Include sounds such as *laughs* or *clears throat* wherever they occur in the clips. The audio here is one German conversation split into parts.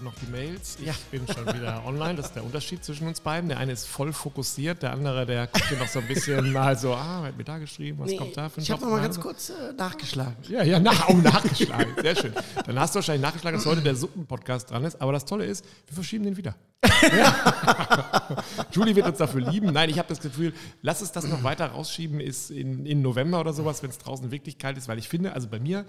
gerade noch die Mails. Ich Ja. bin schon wieder *laughs* online. Das ist der Unterschied zwischen uns beiden. Der eine ist voll fokussiert, der andere, der guckt hier noch so ein bisschen *laughs* mal so, ah, hat mir da geschrieben, was kommt da für ein ich habe Job? noch mal rein? ganz kurz äh, nachgeschlagen. Ja, ja, nach, oh, nachgeschlagen. *laughs* Sehr schön. Dann hast du wahrscheinlich nachgeschlagen, dass heute der Suppen-Podcast dran ist. Aber das Tolle ist, wir verschieben den wieder. Ja. Julie wird uns dafür lieben. Nein, ich habe das Gefühl, lass es das noch weiter rausschieben, ist in, in November oder sowas, wenn es draußen wirklich kalt ist, weil ich finde, also bei mir,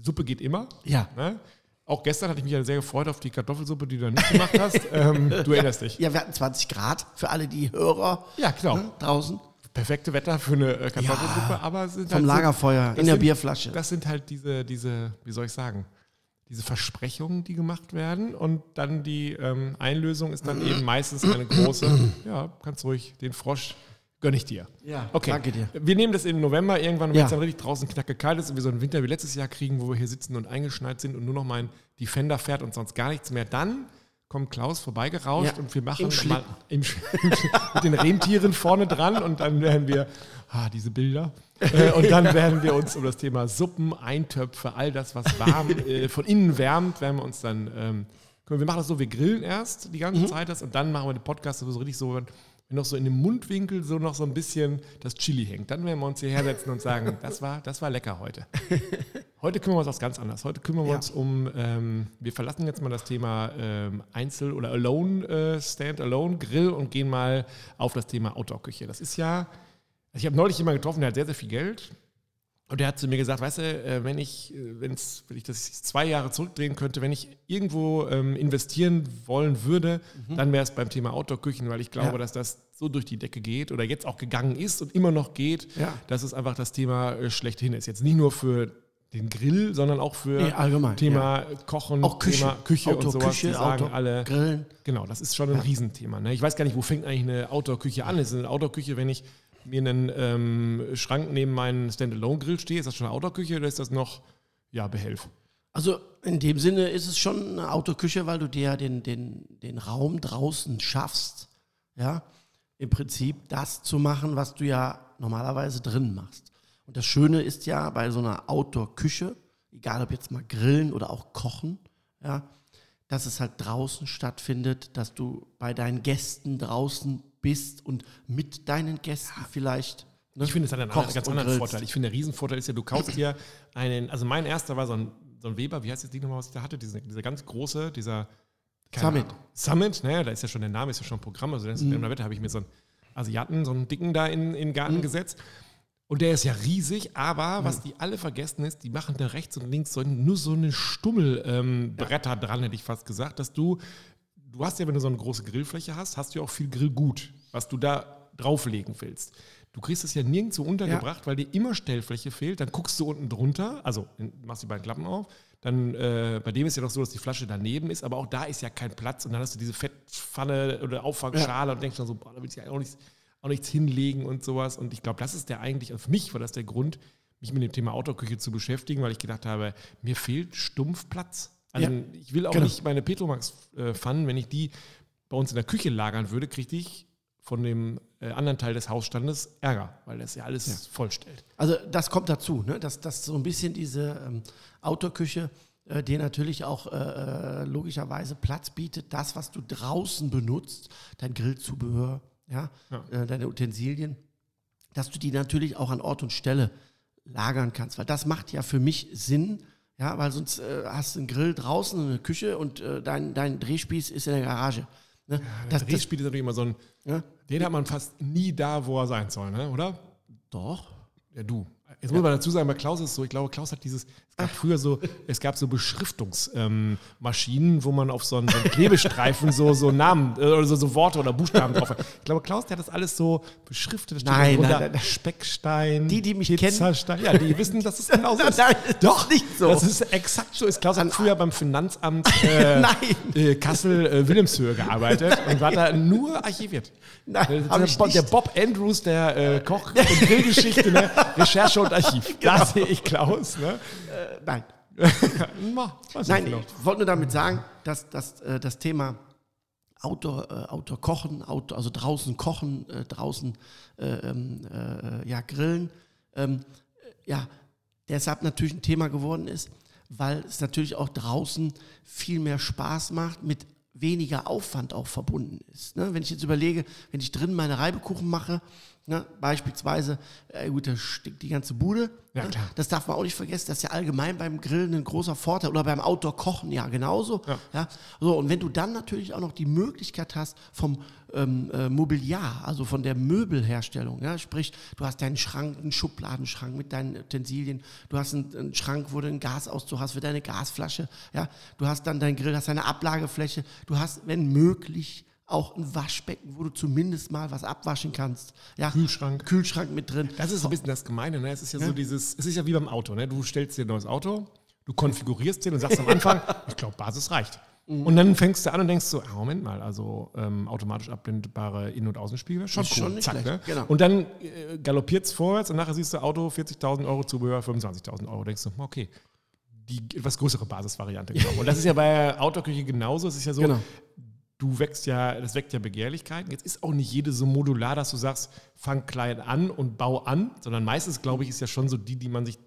Suppe geht immer. Ja. Ne? Auch gestern hatte ich mich ja sehr gefreut auf die Kartoffelsuppe, die du nicht gemacht hast. *laughs* ähm, du erinnerst dich. Ja, wir hatten 20 Grad für alle die Hörer Ja, genau. ne, draußen. Perfekte Wetter für eine äh, Kartoffelsuppe, aber es sind Vom halt so- Lagerfeuer das in der sind- Bierflasche. Das sind halt diese, diese, wie soll ich sagen, diese Versprechungen, die gemacht werden. Und dann die ähm, Einlösung ist dann *clears throat* eben meistens eine große, ja, kannst ruhig, den Frosch gönne ich dir. Ja, Okay. danke dir. Wir nehmen das im November irgendwann, wenn Ja. es dann richtig draußen knacke kalt ist und wir so einen Winter wie letztes Jahr kriegen, wo wir hier sitzen und eingeschneit sind und nur noch mein Defender fährt und sonst gar nichts mehr. Dann kommt Klaus vorbeigerauscht Ja, und wir machen im Schlitten. im, *laughs* mit den Rentieren vorne dran und dann werden wir, ah, diese Bilder, äh, und dann werden wir uns um das Thema Suppen, Eintöpfe, all das, was warm, *laughs* äh, von innen wärmt, werden wir uns dann, ähm, mal, wir machen das so, wir grillen erst die ganze Zeit das und dann machen wir den Podcast so richtig so, wenn noch so in dem Mundwinkel so noch so ein bisschen das Chili hängt. Dann werden wir uns hierher setzen und sagen, *laughs* das war, das war lecker heute. Heute kümmern wir uns was ganz anderes. Heute kümmern wir Ja. uns um, ähm, wir verlassen jetzt mal das Thema ähm, Einzel- oder Alone, äh, und gehen mal auf das Thema Outdoor-Küche. Das ist ja, also ich habe neulich jemanden getroffen, der hat sehr, sehr viel Geld. Und der hat zu mir gesagt, weißt du, äh, wenn ich, äh, wenn's, wenn ich das zwei Jahre zurückdrehen könnte, wenn ich irgendwo ähm, investieren wollen würde, dann wäre es beim Thema Outdoor-Küchen, weil ich glaube, Mhm. Ja. dass das so durch die Decke geht oder jetzt auch gegangen ist und immer noch geht, Ja. dass es einfach das Thema äh, schlechthin ist. Jetzt nicht nur für den Grill, sondern auch für Nee, allgemein, Thema Kochen, Auch Küche. Thema Küche und sowas. Die sagen Outdoor- alle, Grillen. Genau, das ist schon ein Riesenthema. Ne? Ich weiß gar nicht, wo fängt eigentlich eine Outdoor-Küche an? Ist es eine Outdoor-Küche, wenn ich mir einen ähm, Schrank neben meinen Standalone-Grill stehe? Ist das schon eine Outdoor-Küche oder ist das noch, ja, Behelf? Also in dem Sinne ist es schon eine Autoküche, weil du dir ja den, den, den Raum draußen schaffst, ja, im Prinzip das zu machen, was du ja normalerweise drin machst. Und das Schöne ist ja bei so einer Outdoor-Küche, egal ob jetzt mal grillen oder auch kochen, ja, dass es halt draußen stattfindet, dass du bei deinen Gästen draußen bist und mit deinen Gästen vielleicht. ne, Ich finde, es hat einen ganz anderen grillst. Vorteil. Ich finde, der Riesenvorteil ist ja, du kaufst dir einen, also mein erster war so ein, so ein Weber, wie heißt das Ding nochmal, was ich da hatte? Diese, dieser ganz große, dieser Summit. Ahnung. Summit, naja, da ist ja schon der Name, ist ja schon ein Programm. Also dann Mhm. in der Wette habe ich mir so einen Asiaten, so einen dicken da in, in den Garten gesetzt. Und der ist ja riesig, aber was die alle vergessen ist, die machen da rechts und links so, nur so eine Stummelbretter ähm, Bretter dran, hätte ich fast gesagt, dass du, du hast ja, wenn du so eine große Grillfläche hast, hast du ja auch viel Grillgut, was du da drauflegen willst. Du kriegst es ja nirgendwo untergebracht, weil dir immer Stellfläche fehlt. Dann guckst du unten drunter, also machst die beiden Klappen auf. Dann äh, bei dem ist ja noch so, dass die Flasche daneben ist, aber auch da ist ja kein Platz. Und dann hast du diese Fettpfanne oder Auffangschale und denkst dann so, boah, da will ich ja auch nichts, auch nichts hinlegen und sowas. Und ich glaube, das ist der eigentlich, also für mich war das der Grund, mich mit dem Thema Outdoor-Küche zu beschäftigen, weil ich gedacht habe, mir fehlt stumpf Platz. Also Ja, ich will auch genau. nicht meine Petromax-Pfannen, wenn ich die bei uns in der Küche lagern würde, kriege ich von dem äh, anderen Teil des Hausstandes Ärger, weil das ja alles vollstellt. Also das kommt dazu, ne? dass, dass so ein bisschen diese ähm, Outdoor-Küche äh, dir natürlich auch äh, äh, logischerweise Platz bietet, das, was du draußen benutzt, dein Grillzubehör, ja, Ja. Äh, deine Utensilien, dass du die natürlich auch an Ort und Stelle lagern kannst, weil das macht ja für mich Sinn, ja, weil sonst äh, hast du einen Grill draußen, eine Küche und äh, dein, dein Drehspieß ist in der Garage. Ne? Das, das, das, Drehspiel ist natürlich immer so ein, ja? den hat man fast nie da, wo er sein soll, ne? oder? Doch. Ja, du. Jetzt muss man dazu sagen, bei Klaus ist es so, ich glaube, Klaus hat dieses, es gab früher so, es gab so Beschriftungsmaschinen, ähm, wo man auf so einen, so einen Klebestreifen so, so Namen äh, oder so, so Worte oder Buchstaben drauf hat. Ich glaube, Klaus, der hat das alles so beschriftet. Nein, nein, nein, nein. Speckstein, Die, die mich kennen-. Ja, die wissen, dass es genau so ist. Nein, doch nicht so. Das ist exakt so. Ist Klaus hat früher beim Finanzamt äh, *laughs* äh, Kassel äh, gearbeitet und war da nur archiviert. Nein, der, nicht. der Bob Andrews der äh, Koch- *laughs* und Grillgeschichte, ne? Recherche und Archiv. Genau. Da sehe ich Klaus. Ne? Äh, nein. *laughs* Nein, ich ich wollte nur damit sagen, dass, dass äh, das Thema Outdoor, äh, Outdoor kochen, Outdoor, also draußen kochen, äh, draußen äh, ähm, äh, ja, grillen, ähm, äh, ja, deshalb natürlich ein Thema geworden ist, weil es natürlich auch draußen viel mehr Spaß macht, mit weniger Aufwand auch verbunden ist. Ne? Wenn ich jetzt überlege, wenn ich drin meine Reibekuchen mache, ne, beispielsweise, äh, gut, da stinkt die ganze Bude. Ja, ne? klar. Das darf man auch nicht vergessen, das ist ja allgemein beim Grillen ein großer Vorteil oder beim Outdoor-Kochen ja genauso. Ja. So, und wenn du dann natürlich auch noch die Möglichkeit hast vom ähm, äh, Mobiliar, also von der Möbelherstellung, ja, sprich, du hast deinen Schrank, einen Schubladenschrank mit deinen Utensilien, du hast einen, einen Schrank, wo du einen Gasauszug hast für deine Gasflasche, ja, du hast dann deinen Grill, hast deine Ablagefläche, du hast, wenn möglich, auch ein Waschbecken, wo du zumindest mal was abwaschen kannst. Ja, Kühlschrank. Kühlschrank mit drin. Das ist so ein bisschen das Gemeine, ne? Es ist ja, so dieses, es ist ja wie beim Auto, ne? Du stellst dir ein neues Auto, du konfigurierst den und sagst am Anfang, *laughs* ich glaube, Basis reicht. Und dann fängst du an und denkst so, ah, Moment mal, also ähm, automatisch abblendbare Innen- und Außenspiegel, schon Ist cool. schon nicht Zack, ne? genau. Und dann äh, galoppiert es vorwärts und nachher siehst du Auto 40.000 Euro Zubehör, 25.000 Euro. Denkst du, okay, die etwas größere Basisvariante genommen. Und das ist ja bei der Autoküche genauso. Es ist ja so, Genau. Du wächst ja, das weckt ja Begehrlichkeiten. Jetzt ist auch nicht jede so modular, dass du sagst, fang klein an und bau an, sondern meistens, glaube ich, ist ja schon so die, die man sich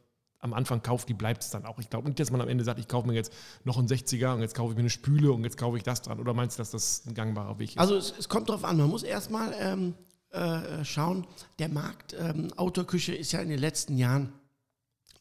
am Anfang kauft, die bleibt es dann auch. Ich glaube nicht, dass man am Ende sagt, ich kaufe mir jetzt noch einen 60er und jetzt kaufe ich mir eine Spüle und jetzt kaufe ich das dran. Oder meinst du, dass das ein gangbarer Weg ist? Also es, es kommt darauf an, man muss erstmal ähm, äh, schauen, der Markt ähm, Outdoor-Küche ist ja in den letzten Jahren,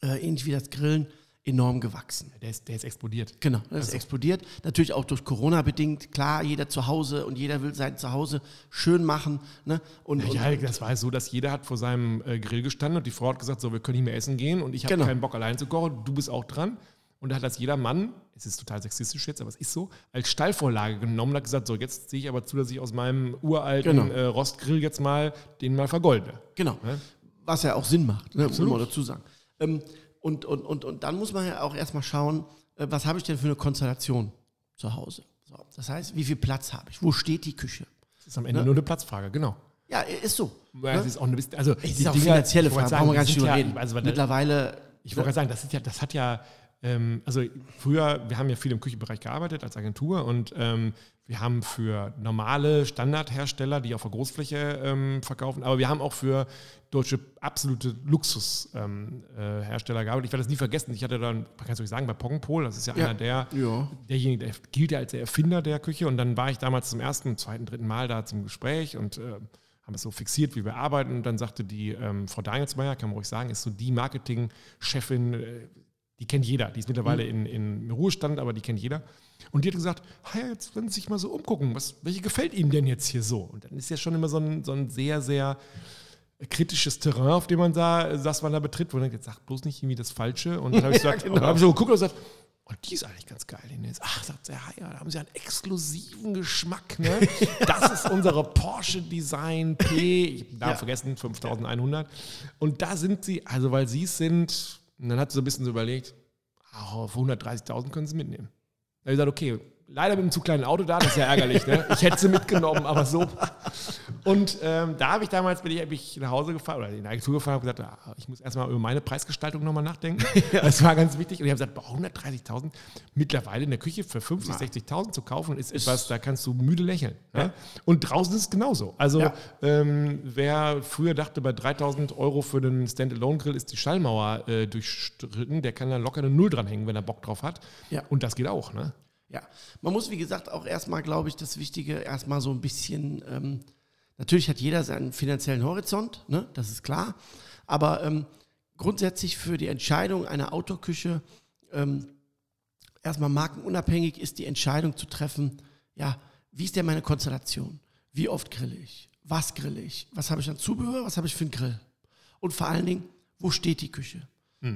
äh, ähnlich wie das Grillen, enorm gewachsen. der, ist, der ist explodiert. Genau, das ist explodiert. Natürlich auch durch Corona bedingt. Klar, jeder zu Hause und jeder will sein Zuhause schön machen. Ne? Und, und, Ja, das war so, dass jeder hat vor seinem äh, Grill gestanden und die Frau hat gesagt, so, wir können nicht mehr essen gehen und ich habe Genau. keinen Bock allein zu kochen, du bist auch dran. Und da hat das jeder Mann, es ist total sexistisch jetzt, aber es ist so, als Stallvorlage genommen und hat gesagt, so, jetzt sehe ich aber zu, dass ich aus meinem uralten Genau. äh, Rostgrill jetzt mal den mal vergolde. Genau. Ne? Was ja auch Sinn macht, ne? muss man dazu sagen. Ähm, und, und, und, und dann muss man ja auch erstmal schauen, äh, was habe ich denn für eine Konstellation zu Hause. So, das heißt, wie viel Platz habe ich? Wo steht die Küche? Das ist am Ende nur eine Platzfrage, genau. Ja, ist so. Ja, Es ist auch eine bisschen, also Es die ist auch Dinger- finanzielle Frage, brauchen wir gar nicht drüber reden. Also, weil- Mittlerweile, Ich wollte gerade sagen, das, ist ja, das hat ja, ähm, also früher, wir haben ja viel im Küchenbereich gearbeitet als Agentur und ähm, wir haben für normale Standardhersteller, die auf der Großfläche ähm, verkaufen, aber wir haben auch für deutsche absolute Luxushersteller ähm, äh, gearbeitet. Ich werde das nie vergessen. Ich hatte dann, kannst du nicht sagen, bei Poggenpol, das ist ja, Ja. einer der, Ja. derjenige, der gilt ja als der Erfinder der Küche und dann war ich damals zum ersten, zweiten, dritten Mal da zum Gespräch und äh, haben es so fixiert, wie wir arbeiten. Und dann sagte die ähm, Frau Danielsmeier, kann man ruhig sagen, ist so die Marketingchefin, äh, die kennt jeder. Die ist mittlerweile in, in Ruhestand, aber die kennt jeder. Und die hat gesagt, "Ha, jetzt wollen Sie sich mal so umgucken, was, welche gefällt Ihnen denn jetzt hier so? Und dann ist ja schon immer so ein, so ein sehr, sehr kritisches Terrain, auf dem man da, dass man da betritt, wo man denkt, jetzt sag bloß nicht irgendwie das Falsche. Und dann habe ich, *laughs* gesagt, genau. dann hab ich so geguckt und gesagt, oh, die ist eigentlich ganz geil. Die ist, ach, sagt sie, ja, ja, da haben sie einen exklusiven Geschmack. Ne? *laughs* Das ist unsere Porsche Design P, ich habe Ja. vergessen, 5100. Und da sind sie, also weil sie es sind, und dann hat sie so ein bisschen so überlegt, ah, auf 130.000 können sie mitnehmen. Da habe ich gesagt, okay, leider mit einem zu kleinen Auto da, das ist ja ärgerlich. Ne? Ich hätte sie mitgenommen, aber so. Und ähm, da habe ich damals, bin ich, hab ich nach Hause gefahren oder in die Agentur gefahren und gesagt, ah, ich muss erstmal über meine Preisgestaltung nochmal nachdenken. *laughs* Das war ganz wichtig. Und ich habe gesagt, boah, 130.000 mittlerweile in der Küche für 50, 60.000 zu kaufen, ist etwas, da kannst du müde lächeln. Ne? Und draußen ist es genauso. Also Ja. ähm, wer früher dachte, bei 3.000 Euro für den Standalone-Grill ist die Schallmauer äh, durchstritten, der kann da locker eine Null dranhängen, wenn er Bock drauf hat. Ja. Und das geht auch. Ne? Ja, man muss, wie gesagt, auch erstmal, glaube ich, das Wichtige erstmal so ein bisschen, ähm, natürlich hat jeder seinen finanziellen Horizont, ne? das ist klar, aber ähm, grundsätzlich für die Entscheidung einer Outdoor-Küche ähm, erstmal markenunabhängig ist die Entscheidung zu treffen, ja, wie ist denn meine Konstellation? Wie oft grille ich? Was grille ich? Was habe ich an Zubehör? Was habe ich für einen Grill? Und vor allen Dingen, wo steht die Küche?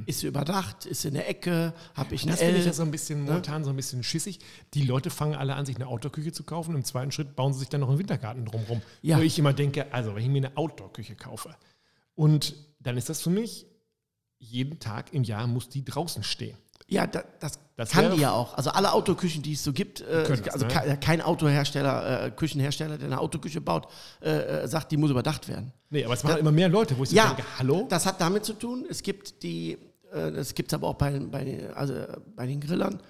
Ist sie überdacht? Ist sie in der Ecke? Habe ich eine Das finde ich ja so ein bisschen momentan so ein bisschen schissig. Die Leute fangen alle an, sich eine Outdoor-Küche zu kaufen. Im zweiten Schritt bauen sie sich dann noch einen Wintergarten drumherum. Ja. Wo ich immer denke, also wenn ich mir eine Outdoor-Küche kaufe und dann ist das für mich, jeden Tag im Jahr muss die draußen stehen. Ja, da, das, Das kann die ja auch. Also alle Autoküchen, die es so gibt, äh, können das, also ne? ke- kein Autohersteller, äh, Küchenhersteller, der eine Autoküche baut, äh, äh, sagt, die muss überdacht werden. Nee, aber es machen immer mehr Leute, wo ich so Ja, denke, hallo? das hat damit zu tun. Es gibt die, äh, das gibt es aber auch bei, bei, den- also bei den Grillern.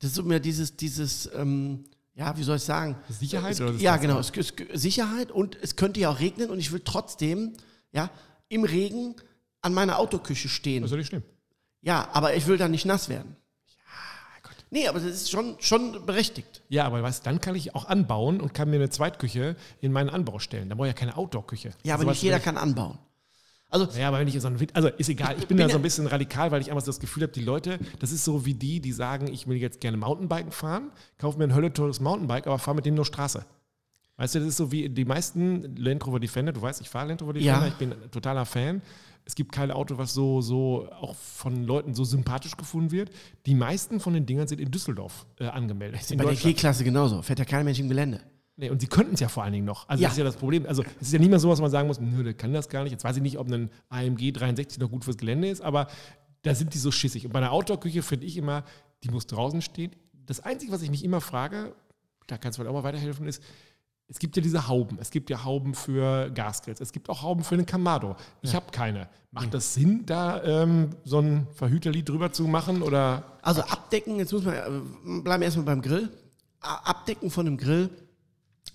Das ist immer dieses, dieses, ähm, ja, wie soll ich sagen? Sicherheit Es, oder ja, genau. Es, es, Sicherheit und es könnte ja auch regnen und ich will trotzdem, ja, im Regen an meiner Autoküche stehen. Das ist doch nicht schlimm. Ja, aber ich will dann nicht nass werden. Nee, aber das ist schon, schon berechtigt. Ja, aber weißt, dann kann ich auch anbauen und kann mir eine Zweitküche in meinen Anbau stellen. Da brauche ich ja keine Outdoor-Küche. Ja, aber Sowas nicht jeder kann anbauen. Also, Ja, aber wenn ich so Wind, also ist egal, ich bin Bin da so ein bisschen radikal, weil ich einfach das Gefühl habe, die Leute, das ist so wie die, die sagen, ich will jetzt gerne Mountainbiken fahren, kaufe mir ein hölleteures Mountainbike, aber fahre mit dem nur Straße. Weißt du, das ist so wie die meisten Land Rover Defender, du weißt, ich fahre Land Rover Defender, Ja. ich bin ein totaler Fan. Es gibt kein Auto, was so, so auch von Leuten so sympathisch gefunden wird. Die meisten von den Dingern sind in Düsseldorf äh, angemeldet. in bei der. G-Klasse genauso. Fährt ja kein Mensch im Gelände. Nee, und sie könnten es ja vor allen Dingen noch. Also Ja. das ist ja das Problem. Also es ist ja nicht mehr so, dass man sagen muss, nö, der kann das gar nicht. Jetzt weiß ich nicht, ob ein AMG 63 noch gut fürs Gelände ist, aber da sind die so schissig. Und bei einer Outdoor-Küche finde ich immer, die muss draußen stehen. Das Einzige, was ich mich immer frage, da kannst du vielleicht auch mal weiterhelfen, ist, es gibt ja diese Hauben. Es gibt ja Hauben für Gasgrills. Es gibt auch Hauben für einen Kamado. Ich habe keine. Macht das Sinn, da ähm, so ein Verhüterlied drüber zu machen? Oder Also abdecken, jetzt muss man, äh, bleiben wir erstmal beim Grill. Abdecken von einem Grill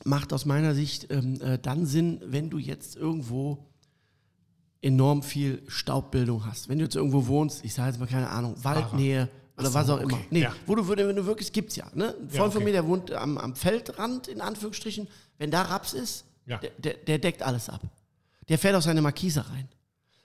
macht aus meiner Sicht ähm, äh, dann Sinn, wenn du jetzt irgendwo enorm viel Staubbildung hast. Wenn du jetzt irgendwo wohnst, ich sage jetzt mal keine Ahnung, Waldnähe oder so, was auch okay, immer. Nee, ja. wo du, wenn du wirklich, gibt's ja. Ne? Ein Freund Ja, von okay. mir, der wohnt am, am Feldrand, in Anführungsstrichen. Wenn da Raps ist, Ja. der, der, der deckt alles ab. Der fährt auf seine Markise rein.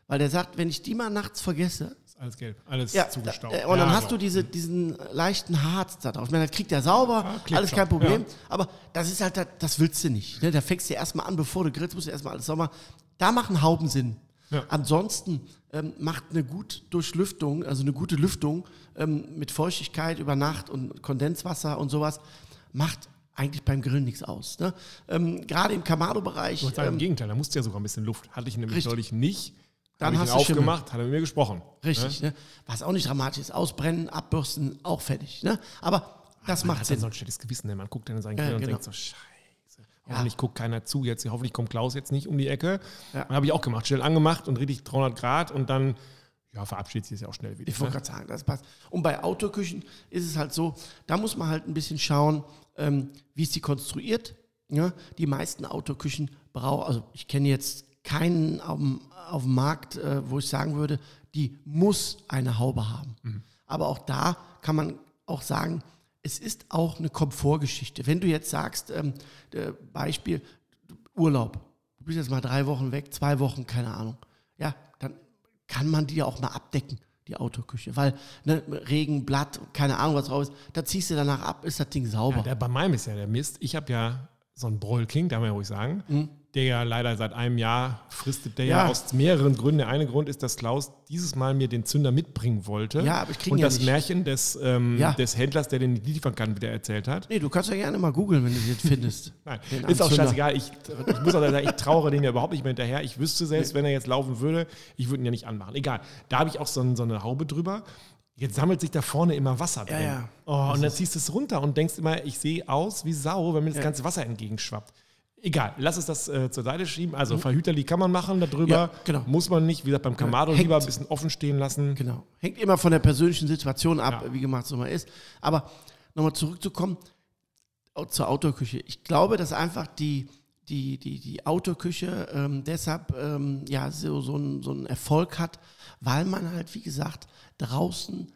Weil der sagt, wenn ich die mal nachts vergesse, ist alles gelb, alles ja, zugestaubt? da- äh, und dann Ja, hast so. du diese, diesen leichten Harz da drauf. Ich meine, das kriegt er sauber, alles kein Problem. Aber das ist halt, das, das willst du nicht. Ne? Da fängst du erstmal an, bevor du grillst, musst du erstmal alles sauber. Da machen Hauben Sinn. Ja. Ansonsten ähm, macht eine gute Durchlüftung, also eine gute Lüftung ähm, mit Feuchtigkeit über Nacht und Kondenswasser und sowas, macht eigentlich beim Grillen nichts aus. Ne? Ähm, Gerade im Kamado-Bereich. Sagen, im Ähm, Gegenteil, da musste ja sogar ein bisschen Luft. Hatte ich nämlich Richtig. neulich nicht. Dann hast du Schimmel. aufgemacht, hat er mit mir gesprochen. richtig. Ne? Was auch nicht dramatisch ist. Ausbrennen, abbürsten, auch fertig. Ne? Aber das Man macht hat Sinn. dann so ein schlechtes Gewissen, denn man guckt dann in seinen Ja, Grill und genau. denkt so, scheiße. Hoffentlich guckt keiner zu jetzt. Hoffentlich kommt Klaus jetzt nicht um die Ecke. Ja. Habe ich auch gemacht. Schnell angemacht und richtig 300 Grad und dann ja, verabschiedet sich das ja auch schnell wieder. Ich wollte ne? gerade sagen, das passt. Und bei Autoküchen ist es halt so, da muss man halt ein bisschen schauen, ähm, wie ist die konstruiert. Ja? Die meisten Autoküchen brauchen, also ich kenne jetzt keinen auf dem, auf dem Markt, äh, wo ich sagen würde, die muss eine Haube haben. Aber auch da kann man auch sagen, es ist auch eine Komfortgeschichte. Wenn du jetzt sagst, ähm, äh, Beispiel Urlaub, du bist jetzt mal drei Wochen weg, zwei Wochen, keine Ahnung, ja, dann kann man die ja auch mal abdecken, die Autoküche. Weil ne, Regen, Blatt, keine Ahnung, was drauf ist, da ziehst du danach ab, ist das Ding sauber. Ja, der, bei meinem ist ja der Mist. Ich habe ja so einen Broil King, darf man ja ruhig sagen, der ja leider seit einem Jahr fristet, der ja. Ja. aus mehreren Gründen. Der eine Grund ist, dass Klaus dieses Mal mir den Zünder mitbringen wollte. Ja, aber ich krieg ihn Und ja das nicht. Märchen des, ähm, Ja. des Händlers, der den liefern kann, wieder erzählt hat. nee, du kannst ja gerne mal googeln, wenn du jetzt findest. *laughs* Nein, Den ist auch scheißegal. Ich, ich muss auch sagen, ich trauere den ja überhaupt nicht mehr hinterher. Ich wüsste selbst, wenn er jetzt laufen würde, ich würde ihn ja nicht anmachen. Egal. Da habe ich auch so, ein, so eine Haube drüber. Jetzt sammelt sich da vorne immer Wasser drin. ja. Oh, und dann ziehst du es runter und denkst immer, ich sehe aus wie Sau, wenn mir das ganze Wasser entgegenschwappt. Egal, lass es das äh, zur Seite schieben. Also Verhüterli kann man machen darüber. Mhm. Ja, genau. Muss man nicht. Wie gesagt, beim Kamado hängt- lieber ein bisschen offen stehen lassen. Genau. Hängt immer von der persönlichen Situation ab, Ja. wie gemacht es immer ist. Aber nochmal zurückzukommen zur Autoküche. Ich glaube, dass einfach die, die, die, die Autoküche ähm, deshalb ähm, ja, so, so, einen, so einen Erfolg hat, weil man halt, wie gesagt, draußen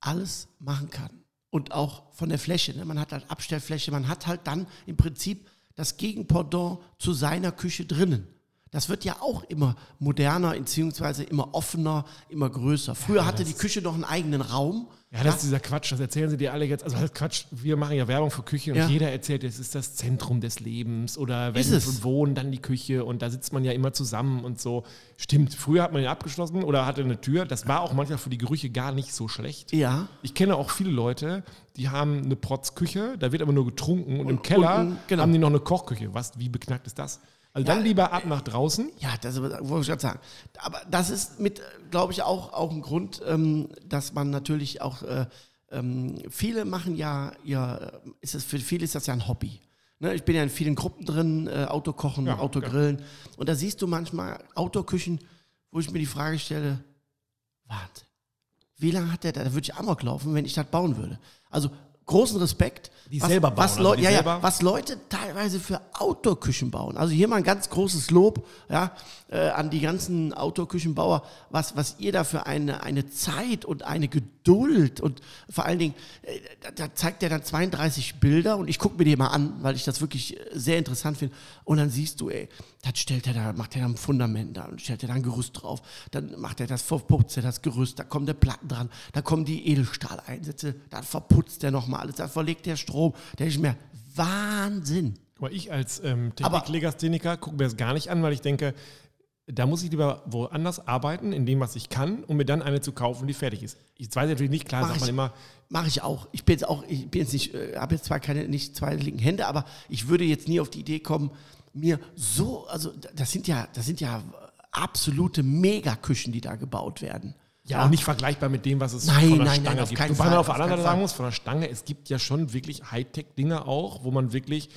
alles machen kann. Und auch von der Fläche. Ne? Man hat halt Abstellfläche, man hat halt dann im Prinzip das Gegenpendant zu seiner Küche drinnen. Das wird ja auch immer moderner, beziehungsweise immer offener, immer größer. Früher hatte die Küche noch einen eigenen Raum. Ja, das ist dieser Quatsch, das erzählen sie dir alle jetzt. Also das ist Quatsch, wir machen ja Werbung für Küche und Ja. jeder erzählt, es ist das Zentrum des Lebens oder wenn und wohnen, dann die Küche und da sitzt man ja immer zusammen und so. Stimmt, früher hat man den abgeschlossen oder hatte eine Tür. Das war auch manchmal für die Gerüche gar nicht so schlecht. Ja, Ich kenne auch viele Leute, die haben eine Protzküche, da wird aber nur getrunken und, im Keller unten, genau. haben die noch eine Kochküche. Was, wie beknackt ist das? Also dann lieber ab nach draußen. ja, das wollte ich gerade sagen. Aber das ist mit, glaube ich, auch, auch ein Grund, ähm, dass man natürlich auch, äh, ähm, viele machen ja, ja ist es, für viele ist das ja ein Hobby. Ne, ich bin ja in vielen Gruppen drin, äh, Autokochen, Ja, Autogrillen. Und da siehst du manchmal Autoküchen, wo ich mir die Frage stelle, warte, wie lange hat der da? Da würde ich Amok laufen, wenn ich das bauen würde. Also großen Respekt. Die was, selber bauen, was, also Leu die ja, ja, selber- was Leute teilweise für Outdoor-Küchen bauen. Also hier mal ein ganz großes Lob ja, äh, an die ganzen Outdoor-Küchenbauer, was, was ihr da für eine, eine Zeit und eine Geduld und vor allen Dingen, äh, da, da zeigt er dann 32 Bilder und ich gucke mir die mal an, weil ich das wirklich äh, sehr interessant finde. Und dann siehst du, ey, das stellt er da, macht er da ein Fundament da und stellt er da ein Gerüst drauf. Dann macht er das, verputzt er das Gerüst, da kommen der Platten dran, da kommen die Edelstahleinsätze, dann verputzt er nochmal alles, dann verlegt der Strom. Da denke ich mir, Wahnsinn. Mal, ich als ähm, Aber- Techniklegastheniker gucke mir das gar nicht an, weil ich denke, da muss ich lieber woanders arbeiten, in dem, was ich kann, um mir dann eine zu kaufen, die fertig ist. Ich weiß natürlich nicht, klar Mach sagt man immer, Mache ich auch. Ich bin jetzt auch, ich bin jetzt nicht, äh, habe jetzt zwar keine, nicht zwei linken Hände, aber ich würde jetzt nie auf die Idee kommen, mir so, also das sind ja, das sind ja absolute Megaküchen, die da gebaut werden. Ja, auch nicht vergleichbar mit dem, was es Nein, von der nein, Stange nein, auf gibt. keinen Wobei man Fall, auf der anderen Seite sagen muss, von der Stange, es gibt ja schon wirklich Hightech-Dinge auch, wo man wirklich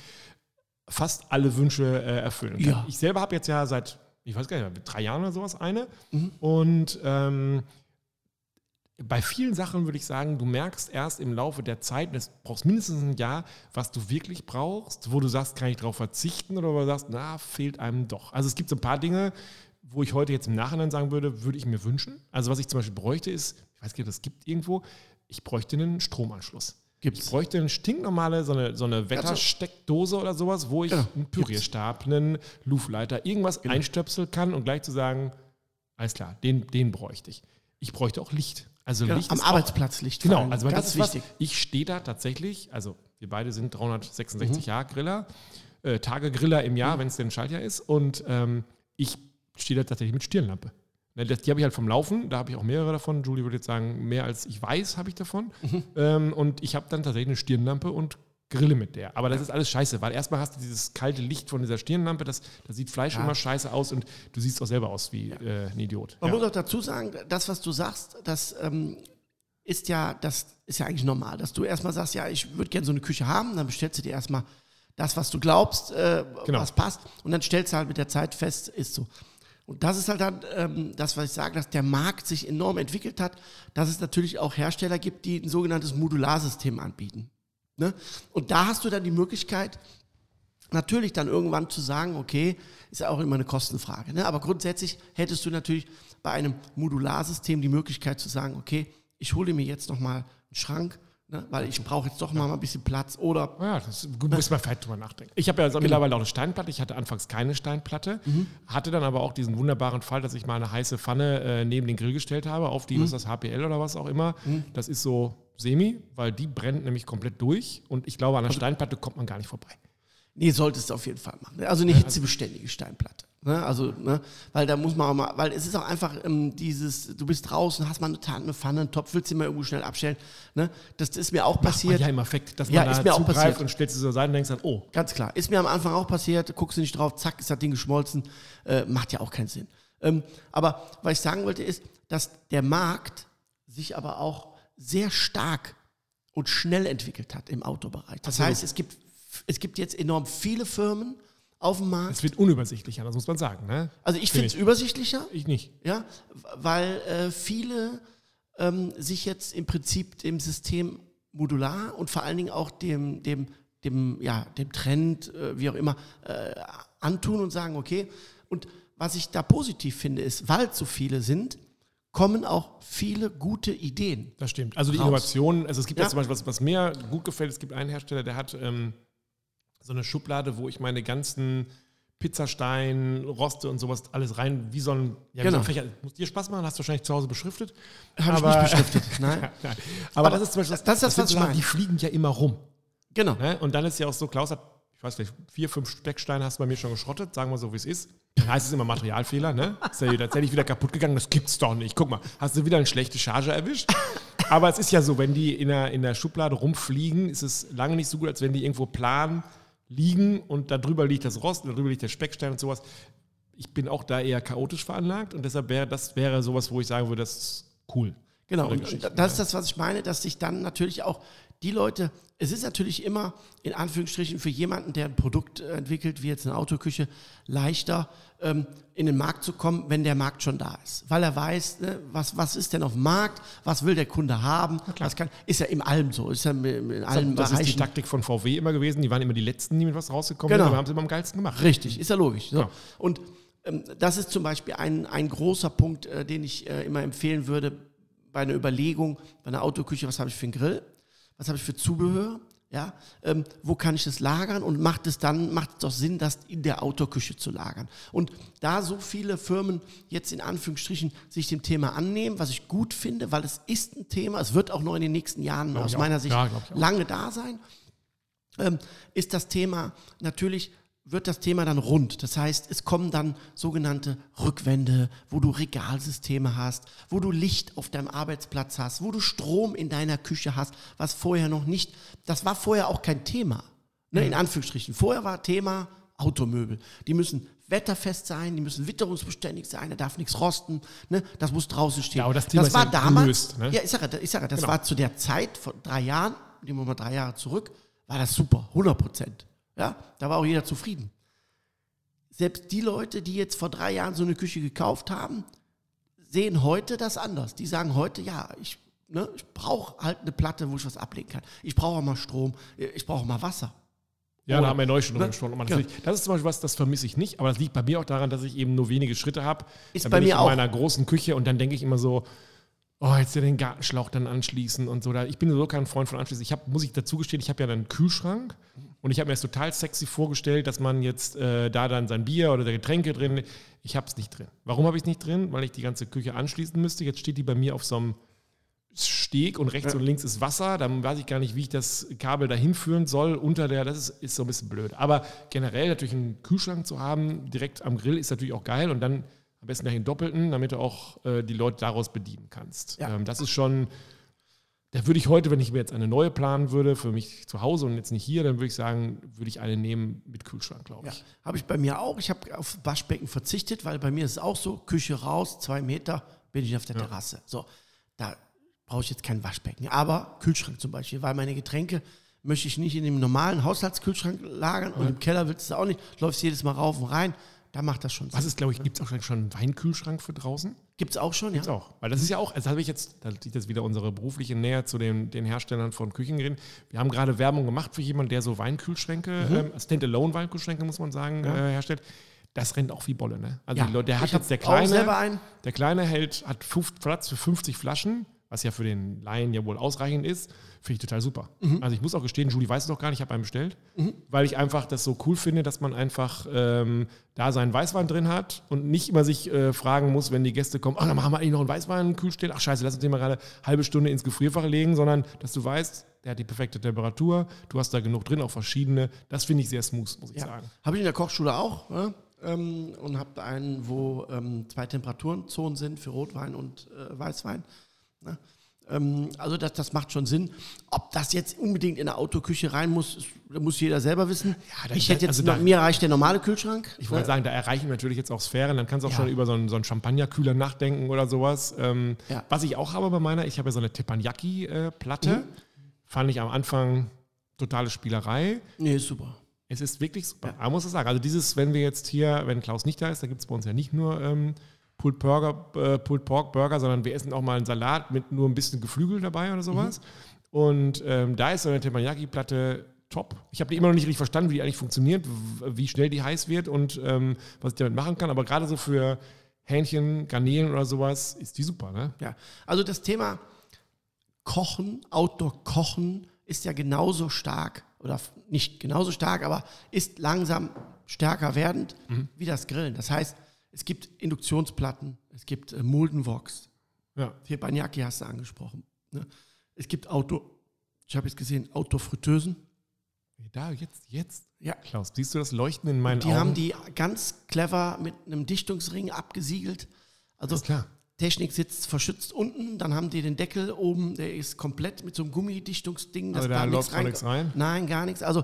fast alle Wünsche äh, erfüllen kann. Ja. Ich selber habe jetzt ja seit, ich weiß gar nicht, drei Jahren oder sowas eine. Mhm. Und ähm, bei vielen Sachen würde ich sagen, du merkst erst im Laufe der Zeit, es brauchst mindestens ein Jahr, was du wirklich brauchst, wo du sagst, kann ich darauf verzichten oder wo du sagst, na, fehlt einem doch. Also es gibt so ein paar Dinge, wo ich heute jetzt im Nachhinein sagen würde, würde ich mir wünschen. Also was ich zum Beispiel bräuchte ist, ich weiß nicht, ob das gibt irgendwo, ich bräuchte einen Stromanschluss. Gibt's. Ich bräuchte eine stinknormale, so eine, so eine Wettersteckdose oder sowas, wo ich Genau. einen Pürierstab, einen Luftleiter, irgendwas einstöpseln kann und gleich zu sagen, alles klar, den, den bräuchte ich. Ich bräuchte auch Licht. Also Genau, Licht am ist auch- Arbeitsplatz Licht. Genau, also ganz das ist was, wichtig. ich stehe da tatsächlich, also wir beide sind Mhm. 366 Jahre Griller, äh, Tage Griller im Jahr, wenn es denn Schaltjahr ist und ähm, ich stehe da tatsächlich mit Stirnlampe. Die habe ich halt vom Laufen, da habe ich auch mehrere davon. Julie würde jetzt sagen, mehr als ich weiß, habe ich davon. Mhm. Ähm, und ich habe dann tatsächlich eine Stirnlampe und grille mit der. Aber das ist alles scheiße, weil erstmal hast du dieses kalte Licht von dieser Stirnlampe, das, das sieht Fleisch immer scheiße aus und du siehst auch selber aus wie äh, ein Idiot. Man Ja. muss auch dazu sagen, das, was du sagst, das ähm, ist ja, das ist ja eigentlich normal, dass du erstmal sagst, ja, ich würde gerne so eine Küche haben, dann bestellst du dir erstmal das, was du glaubst, äh, Genau. was passt, und dann stellst du halt mit der Zeit fest, ist so. Und das ist halt dann ähm, das, was ich sage, dass der Markt sich enorm entwickelt hat, dass es natürlich auch Hersteller gibt, die ein sogenanntes Modularsystem anbieten. Ne? Und da hast du dann die Möglichkeit, natürlich dann irgendwann zu sagen, okay, ist ja auch immer eine Kostenfrage. Ne? Aber grundsätzlich hättest du natürlich bei einem Modularsystem die Möglichkeit zu sagen, okay, ich hole mir jetzt nochmal einen Schrank, ne? weil ich brauche jetzt doch mal ein bisschen Platz oder Ja, das muss man vielleicht drüber nachdenken. Ich habe ja also mittlerweile auch eine Steinplatte. Ich hatte anfangs keine Steinplatte, hatte dann aber auch diesen wunderbaren Fall, dass ich mal eine heiße Pfanne äh, neben den Grill gestellt habe, auf die, was ist das, HPL oder was auch immer. Das ist so semi, weil die brennt nämlich komplett durch und ich glaube, an der Steinplatte kommt man gar nicht vorbei. Nee, solltest du auf jeden Fall machen. Also eine hitzebeständige Steinplatte. Ne? Also, ne? weil da muss man auch mal, weil es ist auch einfach ähm, dieses, du bist draußen, hast mal eine, Tan- eine Pfanne, einen Topf, willst du mal irgendwo schnell abstellen. Ne? Das ist mir auch passiert. ja im Effekt, dass Ja, man ist da mir auch passiert. und stellt sie zur Seite und denkst dann, oh, Ganz klar. Ist mir am Anfang auch passiert, guckst du nicht drauf, zack, ist das Ding geschmolzen. Äh, macht ja auch keinen Sinn. Ähm, aber was ich sagen wollte ist, dass der Markt sich aber auch sehr stark und schnell entwickelt hat im Autobereich. Das Absolut. heißt, es gibt, es gibt jetzt enorm viele Firmen auf dem Markt. es wird unübersichtlicher, das muss man sagen. Ne? Also ich Find finde es übersichtlicher, Ich nicht. ja, weil äh, viele ähm, sich jetzt im Prinzip dem System modular und vor allen Dingen auch dem, dem, dem, ja, dem Trend, äh, wie auch immer, äh, antun und sagen, okay. Und was ich da positiv finde, ist, weil es so viele sind, kommen auch viele gute Ideen. Das stimmt. Also die Raus. Innovationen, also es gibt ja. Ja. zum Beispiel, was, was mir gut gefällt, es gibt einen Hersteller, der hat ähm, so eine Schublade, wo ich meine ganzen Pizzastein, Roste und sowas alles rein, wie so ein, ja, Genau. Fächer. Muss dir Spaß machen, hast du wahrscheinlich zu Hause beschriftet. Habe ich nicht beschriftet. *laughs* Nein. Nein. Aber, Aber das ist zum Beispiel, das ist das, sind was ich meine. Die fliegen ja immer rum. Genau. Ne? Und dann ist ja auch so, Klaus hat, ich weiß nicht, vier, fünf Stecksteine hast du bei mir schon geschrottet, sagen wir so, wie es ist. Dann heißt es immer Materialfehler, ne? Ist ja tatsächlich wieder kaputt gegangen, das gibt's doch nicht. Guck mal, hast du wieder eine schlechte Charge erwischt? Aber es ist ja so, wenn die in der, in der Schublade rumfliegen, ist es lange nicht so gut, als wenn die irgendwo plan liegen und da drüber liegt das Rost, da drüber liegt der Speckstein und sowas. Ich bin auch da eher chaotisch veranlagt und deshalb wäre das wäre sowas, wo ich sagen würde, das ist cool. Genau, und das ist das, was ich meine, dass sich dann natürlich auch die Leute, es ist natürlich immer in Anführungsstrichen für jemanden, der ein Produkt entwickelt, wie jetzt eine Autoküche, leichter ähm, in den Markt zu kommen, wenn der Markt schon da ist. Weil er weiß, ne, was, was ist denn auf dem Markt, was will der Kunde haben, was kann, ist ja im allem so, ist ja in allen Das ist die Bereichen. Taktik von VW immer gewesen. Die waren immer die Letzten, die mit was rausgekommen Genau. sind, aber haben sie immer am geilsten gemacht. Richtig, ist ja logisch. So. Ja. Und ähm, das ist zum Beispiel ein, ein großer Punkt, äh, den ich äh, immer empfehlen würde bei einer Überlegung, bei einer Autoküche, was habe ich für einen Grill, was habe ich für Zubehör, ja, ähm, wo kann ich das lagern und macht es dann, macht es doch Sinn, das in der Autoküche zu lagern. Und da so viele Firmen jetzt in Anführungsstrichen sich dem Thema annehmen, was ich gut finde, weil es ist ein Thema, es wird auch noch in den nächsten Jahren aus ich auch. meiner Sicht Ja, glaub lange da sein, ähm, ist das Thema natürlich wird das Thema dann rund. Das heißt, es kommen dann sogenannte Rückwände, wo du Regalsysteme hast, wo du Licht auf deinem Arbeitsplatz hast, wo du Strom in deiner Küche hast, was vorher noch nicht, das war vorher auch kein Thema. Ne, in Anführungsstrichen. Vorher war Thema Automöbel. Die müssen wetterfest sein, die müssen witterungsbeständig sein, da darf nichts rosten, ne? das muss draußen stehen. Ja, aber das Thema ist war ja damals, gelöst, ne? ja, ich sage, ich sage, das Genau. war zu der Zeit, vor drei Jahren, nehmen wir mal drei Jahre zurück, war das super, 100 Prozent. Ja, da war auch jeder zufrieden. Selbst die Leute, die jetzt vor drei Jahren so eine Küche gekauft haben, sehen heute das anders. Die sagen heute, ja, ich, ne, ich brauche halt eine Platte, wo ich was ablegen kann. Ich brauche auch mal Strom, ich brauche auch mal Wasser. Ja, Oder- da haben wir neulich schon drüber Ne? gesprochen. Ja. natürlich- Das ist zum Beispiel was, das vermisse ich nicht, aber das liegt bei mir auch daran, dass ich eben nur wenige Schritte habe. Ist Dann bei bin mir ich in auch. meiner großen Küche und dann denke ich immer so, oh, jetzt ja den Gartenschlauch dann anschließen und so. Da- Ich bin so kein Freund von anschließen. Ich habe, muss ich dazu gestehen, ich habe ja dann einen Kühlschrank und ich habe mir das total sexy vorgestellt, dass man jetzt äh, da dann sein Bier oder der Getränke drin, ich habe es nicht drin. Warum habe ich es nicht drin? Weil ich die ganze Küche anschließen müsste. Jetzt steht die bei mir auf so einem Steg und rechts und links ist Wasser, dann weiß ich gar nicht, wie ich das Kabel dahin führen soll. Unter der, das ist, ist so ein bisschen blöd. Aber generell natürlich einen Kühlschrank zu haben, direkt am Grill, ist natürlich auch geil und dann am besten gleich einen doppelten, damit du auch äh, die Leute daraus bedienen kannst. Ja. Ähm, das ist schon, da würde ich heute, wenn ich mir jetzt eine neue planen würde, für mich zu Hause und jetzt nicht hier, dann würde ich sagen, würde ich eine nehmen mit Kühlschrank, glaube Ja, ich. habe ich bei mir auch. Ich habe auf Waschbecken verzichtet, weil bei mir ist es auch so, Küche raus, zwei Meter, bin ich auf der Terrasse. So, da brauche ich jetzt kein Waschbecken. Aber Kühlschrank zum Beispiel, weil meine Getränke möchte ich nicht in dem normalen Haushaltskühlschrank lagern und im Keller willst du es auch nicht. Läufst jedes Mal rauf und rein. Da macht das schon Sinn. Was ist, glaube ich, gibt es auch schon einen Weinkühlschrank für draußen? Gibt es auch schon, Gibt's ja? auch. Weil das ist ja auch, also habe ich jetzt, da liegt jetzt wieder unsere berufliche Nähe zu den, den Herstellern von Küchengeräten. Wir haben gerade Werbung gemacht für jemanden, der so Weinkühlschränke, Mhm. ähm, Standalone-Weinkühlschränke, muss man sagen, äh, herstellt. Das rennt auch wie Bolle, ne? Also Ja. die Leute, der hat jetzt der kleine, der kleine hält, hat Platz für 50 Flaschen, was ja für den Laien ja wohl ausreichend ist. Finde ich total super. Mhm. Also ich muss auch gestehen, Julie weiß es doch gar nicht, ich habe einen bestellt, weil ich einfach das so cool finde, dass man einfach ähm, da seinen Weißwein drin hat und nicht immer sich äh, fragen muss, wenn die Gäste kommen, ach, dann machen wir eigentlich noch einen Weißwein im ach scheiße, lass uns den mal gerade eine halbe Stunde ins Gefrierfach legen, sondern dass du weißt, der hat die perfekte Temperatur, du hast da genug drin, auch verschiedene. Das finde ich sehr smooth, muss ich Ja. sagen. Habe ich in der Kochschule auch. Ne? Ähm, und habe einen, wo ähm, zwei Temperaturenzonen sind für Rotwein und äh, Weißwein. Ne? Ähm, also das, das macht schon Sinn. Ob das jetzt unbedingt in eine Autoküche rein muss, muss jeder selber wissen. da- ich hätte jetzt, also da- mir reicht der normale Kühlschrank. Ich wollte sagen, da erreichen wir natürlich jetzt auch Sphären. Dann kannst du auch Ja. schon über so einen, so einen Champagnerkühler nachdenken oder sowas. Ähm, Ja. Was ich auch habe bei meiner, ich habe ja so eine Teppanyaki-Platte. Mhm. Fand ich am Anfang totale Spielerei. Nee, ist super. Es ist wirklich super. Man muss es sagen. Also dieses, wenn wir jetzt hier, wenn Klaus nicht da ist, da gibt es bei uns ja nicht nur ähm, Pulled, Burger, äh, Pulled Pork Burger, sondern wir essen auch mal einen Salat mit nur ein bisschen Geflügel dabei oder sowas. Und ähm, da ist so eine Teppanyaki-Platte top. Ich habe die immer noch nicht richtig verstanden, wie die eigentlich funktioniert, wie schnell die heiß wird und ähm, was ich damit machen kann. Aber gerade so für Hähnchen, Garnelen oder sowas ist die super. Ne? Ja. Also das Thema Kochen, Outdoor-Kochen ist ja genauso stark, oder nicht genauso stark, aber ist langsam stärker werdend wie das Grillen. Das heißt, es gibt Induktionsplatten, es gibt äh, Muldenvox, Ja. Teppanyaki hast du angesprochen. Ne? Es gibt Auto, ich habe jetzt gesehen, Autofritteusen. Da, jetzt, jetzt. Ja. Klaus, siehst du das Leuchten in meinen Die Augen? haben die ganz clever mit einem Dichtungsring abgesiegelt. Also. Technik sitzt verschützt unten, dann haben die den Deckel oben, der ist komplett mit so einem Gummidichtungsding. Also da läuft auch nichts rein? Nein, gar nichts. Also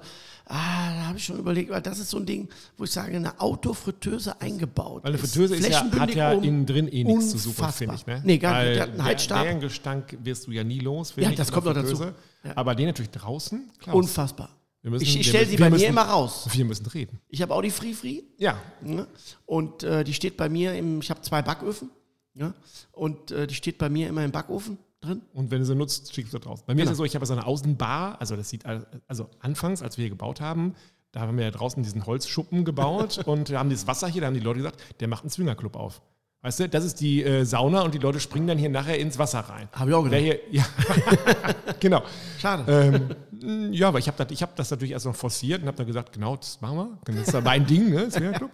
ah, da habe ich schon überlegt, weil das ist so ein Ding, wo ich sage, eine Autofritteuse eingebaut. Weil eine Fritteuse ist ja, hat ja oben. innen drin eh nichts zu suchen, finde ich. Ne? Nee, gar nicht. Weil Der hat einen der- Heizstab. Deren Gestank wirst du ja nie los. Ja, das kommt der noch dazu. Ja. Aber den natürlich draußen. Klaus, Unfassbar. wir müssen- ich ich stelle sie bei müssen- mir immer raus. Wir müssen reden. Ich habe auch die Free Free. Ja, Ne? Und äh, die steht bei mir im, ich habe zwei Backöfen. Ja? Und äh, die steht bei mir immer im Backofen drin. Und wenn du sie nutzt, schickst du das raus. Bei mir Genau. ist es so, ich habe so eine Außenbar, also das sieht, also anfangs, als wir hier gebaut haben, da haben wir ja draußen diesen Holzschuppen gebaut *laughs* und wir haben dieses Wasser hier, da haben die Leute gesagt, der macht einen Swingerclub auf. Weißt du, das ist die äh, Sauna und die Leute springen dann hier nachher ins Wasser rein. Habe ich auch gedacht. hier, ja, *laughs* genau. Schade. Ähm, ja, aber ich habe das, ich hab das natürlich erst noch forciert und habe dann gesagt, genau, das machen wir. Das ist ja mein Ding, ne? Swingerclub.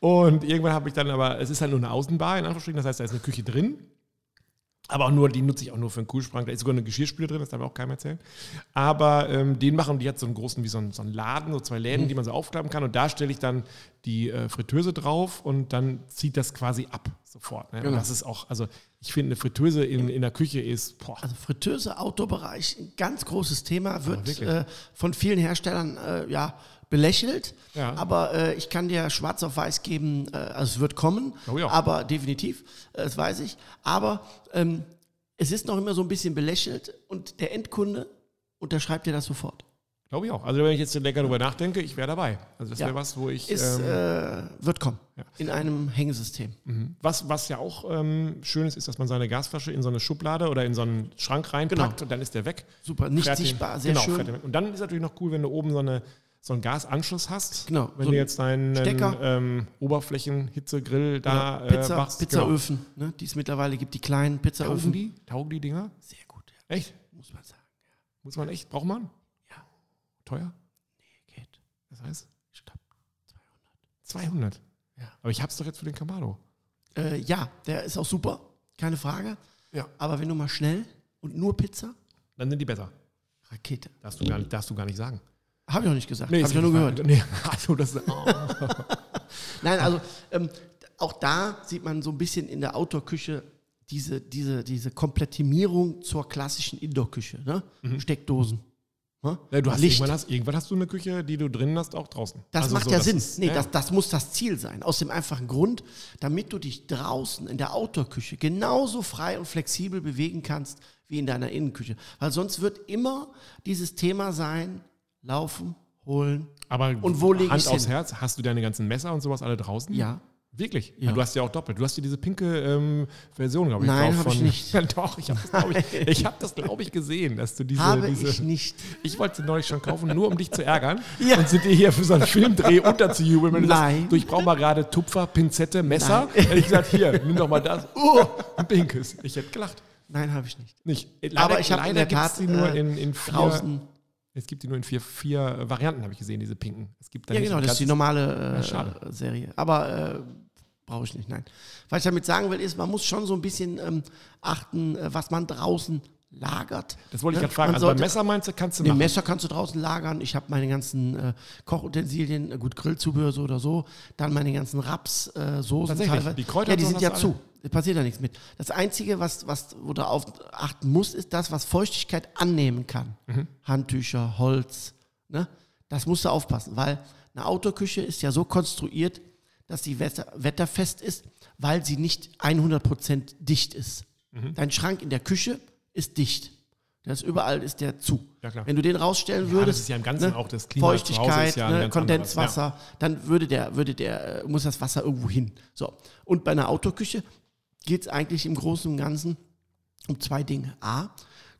Und irgendwann habe ich dann aber, es ist halt nur eine Außenbar, in Anführungsstrichen, das heißt, da ist eine Küche drin. Aber auch nur, die nutze ich auch nur für einen Kühlschrank. Da ist sogar eine Geschirrspüle drin, das darf ich auch keinem erzählen. Aber ähm, den machen die hat so einen großen, wie so einen, so einen Laden, so zwei Läden, die man so aufklappen kann. Und da stelle ich dann die äh, Fritteuse drauf und dann zieht das quasi ab sofort. Ne? Und Genau. das ist auch, also ich finde, eine Fritteuse in, in der Küche ist, boah, Also Fritteuse, Autobereich, ein ganz großes Thema, wird äh, von vielen Herstellern äh, ja, belächelt. Ja. Aber äh, ich kann dir schwarz auf weiß geben, äh, also es wird kommen, Oh ja. aber definitiv, äh, das weiß ich. Aber ähm, es ist noch immer so ein bisschen belächelt und der Endkunde unterschreibt dir das sofort. glaube ich auch. Also wenn ich jetzt lecker drüber nachdenke, ich wäre dabei. Also das Ja. wäre was, wo ich... Ist, ähm, äh, wird kommen. ja. In einem Hängesystem. Was, was ja auch ähm, schön ist, ist, dass man seine Gasflasche in so eine Schublade oder in so einen Schrank reinpackt Genau. und dann ist der weg. Super, nicht Fährt den- sichtbar, sehr genau, schön. den. Und dann ist natürlich noch cool, wenn du oben so, eine, so einen Gasanschluss hast. Genau, Wenn so du jetzt deinen ähm, Oberflächenhitzegrill da Ja, äh, Pizza, machst. Pizzaöfen, ne, die es mittlerweile gibt, die kleinen Genau. Taugen Pizzaöfen. die? Taugen die Dinger? Sehr gut, ja, Echt? muss man sagen. Muss man echt? Braucht man? Ja. Teuer? Geht. Das heißt? Ich glaube, 200. Ja. Aber ich hab's doch jetzt für den Camaro. Äh, ja, der ist auch super, keine Frage. Ja. Aber wenn du mal schnell und nur Pizza, Dann sind die besser. Rakete. Darfst du gar nicht, darfst du gar nicht sagen. Habe ich auch nicht gesagt, habe ist ich ja nur gehört. Nee, *laughs* also das, oh. *laughs* Nein, also ähm, auch da sieht man so ein bisschen in der Outdoor-Küche diese, diese, diese Komplettimierung zur klassischen Indoor-Küche. Ne? Steckdosen. Ne? Ja, du hast Licht. irgendwann, hast, irgendwann hast du eine Küche, die du drin hast, auch draußen. Das Also macht so, ja das Sinn. ist- nee, ja. das, das muss das Ziel sein. Aus dem einfachen Grund, damit du dich draußen in der Outdoor-Küche genauso frei und flexibel bewegen kannst wie in deiner Innenküche. Weil sonst wird immer dieses Thema sein, laufen, holen. Aber Und wo lege Hand aufs hin? Herz, hast du deine ganzen Messer und sowas alle draußen? Ja. Wirklich? Ja. Du hast ja auch doppelt. Du hast ja diese pinke ähm, Version, glaube ich. Nein, drauf hab ich nicht. Ja, *laughs* doch, ich habe das, glaube ich, ich, hab das, glaub ich, gesehen, dass du diese. Habe diese ich nicht. Ich wollte sie neulich schon kaufen, nur um dich zu ärgern. *laughs* Ja. Und sind dir hier für so einen Filmdreh unterzujubeln. Wenn du Nein. sagst, du, ich brauche mal gerade Tupfer, Pinzette, Messer. Hätte ich gesagt, hier, nimm doch mal das. *laughs* Oh. Ein pinkes. Ich hätte gelacht. Nein, habe ich nicht. Nicht. Aber ich habe in der Tat die nur äh, in, in vier, draußen. Es gibt die nur in vier, vier Varianten, habe ich gesehen, diese pinken. Es gibt Ja, genau, das ist die normale schade. äh, Serie. Aber äh, brauche ich nicht, nein. Was ich damit sagen will, ist, man muss schon so ein bisschen ähm, achten, äh, was man draußen lagert. Das wollte ich Ne? gerade fragen. Man Also beim Messer meinst du, kannst du Nee, machen. Messer kannst du draußen lagern. Ich habe meine ganzen äh, Kochutensilien, äh, gut, Grillzubehör so oder so. Dann meine ganzen Raps, äh, teilweise. die Kräuter ja, die sind ja zu. Da passiert ja nichts mit. Das Einzige, was, was wo du auf achten musst, ist das, was Feuchtigkeit annehmen kann. Mhm. Handtücher, Holz. Ne? Das musst du aufpassen, weil eine Autoküche ist ja so konstruiert, dass sie wetter, wetterfest ist, weil sie nicht 100% dicht ist. Mhm. Dein Schrank in der Küche ist dicht. Das überall ist der zu. Ja. Wenn du den rausstellen Ja, würdest, das ist ja im Ganzen ne, auch das Klima Feuchtigkeit, ist ja ne, Kondenswasser, dann würde der, würde der, äh, muss das Wasser irgendwo hin. So. Und bei einer Autoküche geht es eigentlich im Großen und Ganzen um zwei Dinge. A,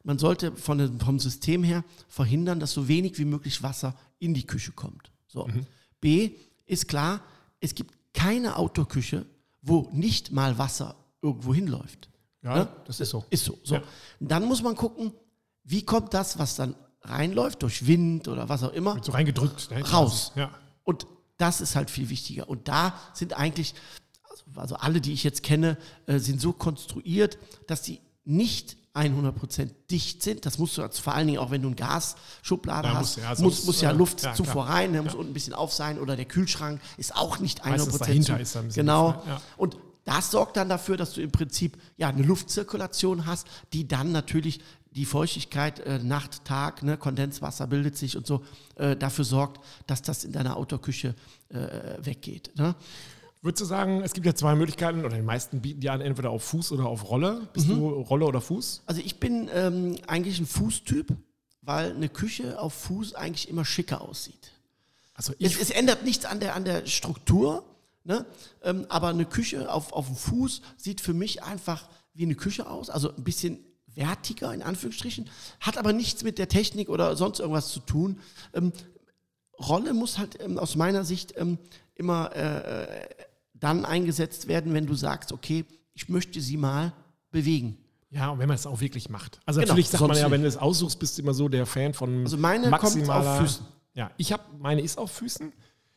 man sollte von vom System her verhindern, dass so wenig wie möglich Wasser in die Küche kommt. So. Mhm. B, ist klar, es gibt keine Autoküche, wo nicht mal Wasser irgendwo hinläuft. Ja, Ne? das ist so. Ist so. so. Ja. Dann muss man gucken, wie kommt das, was dann reinläuft, durch Wind oder was auch immer, Wird so reingedrückt. Ne? Raus. Ja. und das ist halt viel wichtiger. Und da sind eigentlich, also- also alle, die ich jetzt kenne, äh, sind so konstruiert, dass die nicht 100% dicht sind. Das musst du als, vor allen Dingen auch, wenn du eine Gasschublade Ja, hast, muss- ja, muss, sonst, muss ja äh, Luftzufuhr ja, klar. rein, der muss unten ein bisschen auf sein oder der Kühlschrank ist auch nicht 100% Meistens dahinter zu. ist da ein bisschen Genau. Luft, ne? Und das sorgt dann dafür, dass du im Prinzip ja eine Luftzirkulation hast, die dann natürlich die Feuchtigkeit äh, Nacht, Tag, ne, Kondenswasser bildet sich und so, äh, dafür sorgt, dass das in deiner Outdoor-Küche äh, weggeht. Ne? Würdest du sagen, es gibt ja zwei Möglichkeiten, oder die meisten bieten die an, entweder auf Fuß oder auf Rolle. Bist mhm. du Rolle oder Fuß? Also ich bin ähm, eigentlich ein Fußtyp, weil eine Küche auf Fuß eigentlich immer schicker aussieht. Also es, es, ändert nichts an der, an der Struktur, ne? Ähm, aber eine Küche auf, auf dem Fuß sieht für mich einfach wie eine Küche aus, also ein bisschen wertiger in Anführungsstrichen, hat aber nichts mit der Technik oder sonst irgendwas zu tun. Ähm, Rolle muss halt ähm, aus meiner Sicht ähm, immer äh, äh, dann eingesetzt werden, wenn du sagst, okay, ich möchte sie mal bewegen. Ja, und wenn man es auch wirklich macht. Also genau, natürlich sagt man ja, wenn du es aussuchst, bist du immer so der Fan von Also meine maximaler, kommt auf Füßen. Ja, ich habe, meine ist auf Füßen.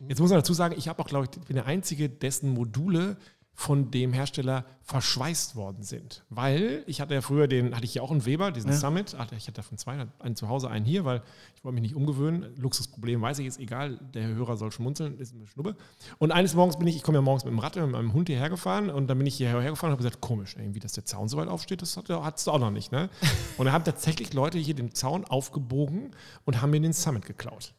Jetzt muss man dazu sagen, ich habe auch, glaube ich, bin der Einzige, dessen Module von dem Hersteller verschweißt worden sind. Weil ich hatte ja früher den, hatte ich ja auch einen Weber, diesen ja. Summit. Ich hatte davon zwei, einen zu Hause, einen hier, weil ich wollte mich nicht umgewöhnen. Luxusproblem weiß ich, ist egal, der Hörer soll schmunzeln, ist eine Schnuppe. Und eines Morgens bin ich, ich komme ja morgens mit dem Rad, mit meinem Hund hierher gefahren und dann bin ich hierher gefahren und habe gesagt, komisch, irgendwie, dass der Zaun so weit aufsteht, das hat es auch noch nicht. Ne? *laughs* Und da haben tatsächlich Leute hier den Zaun aufgebogen und haben mir den Summit geklaut.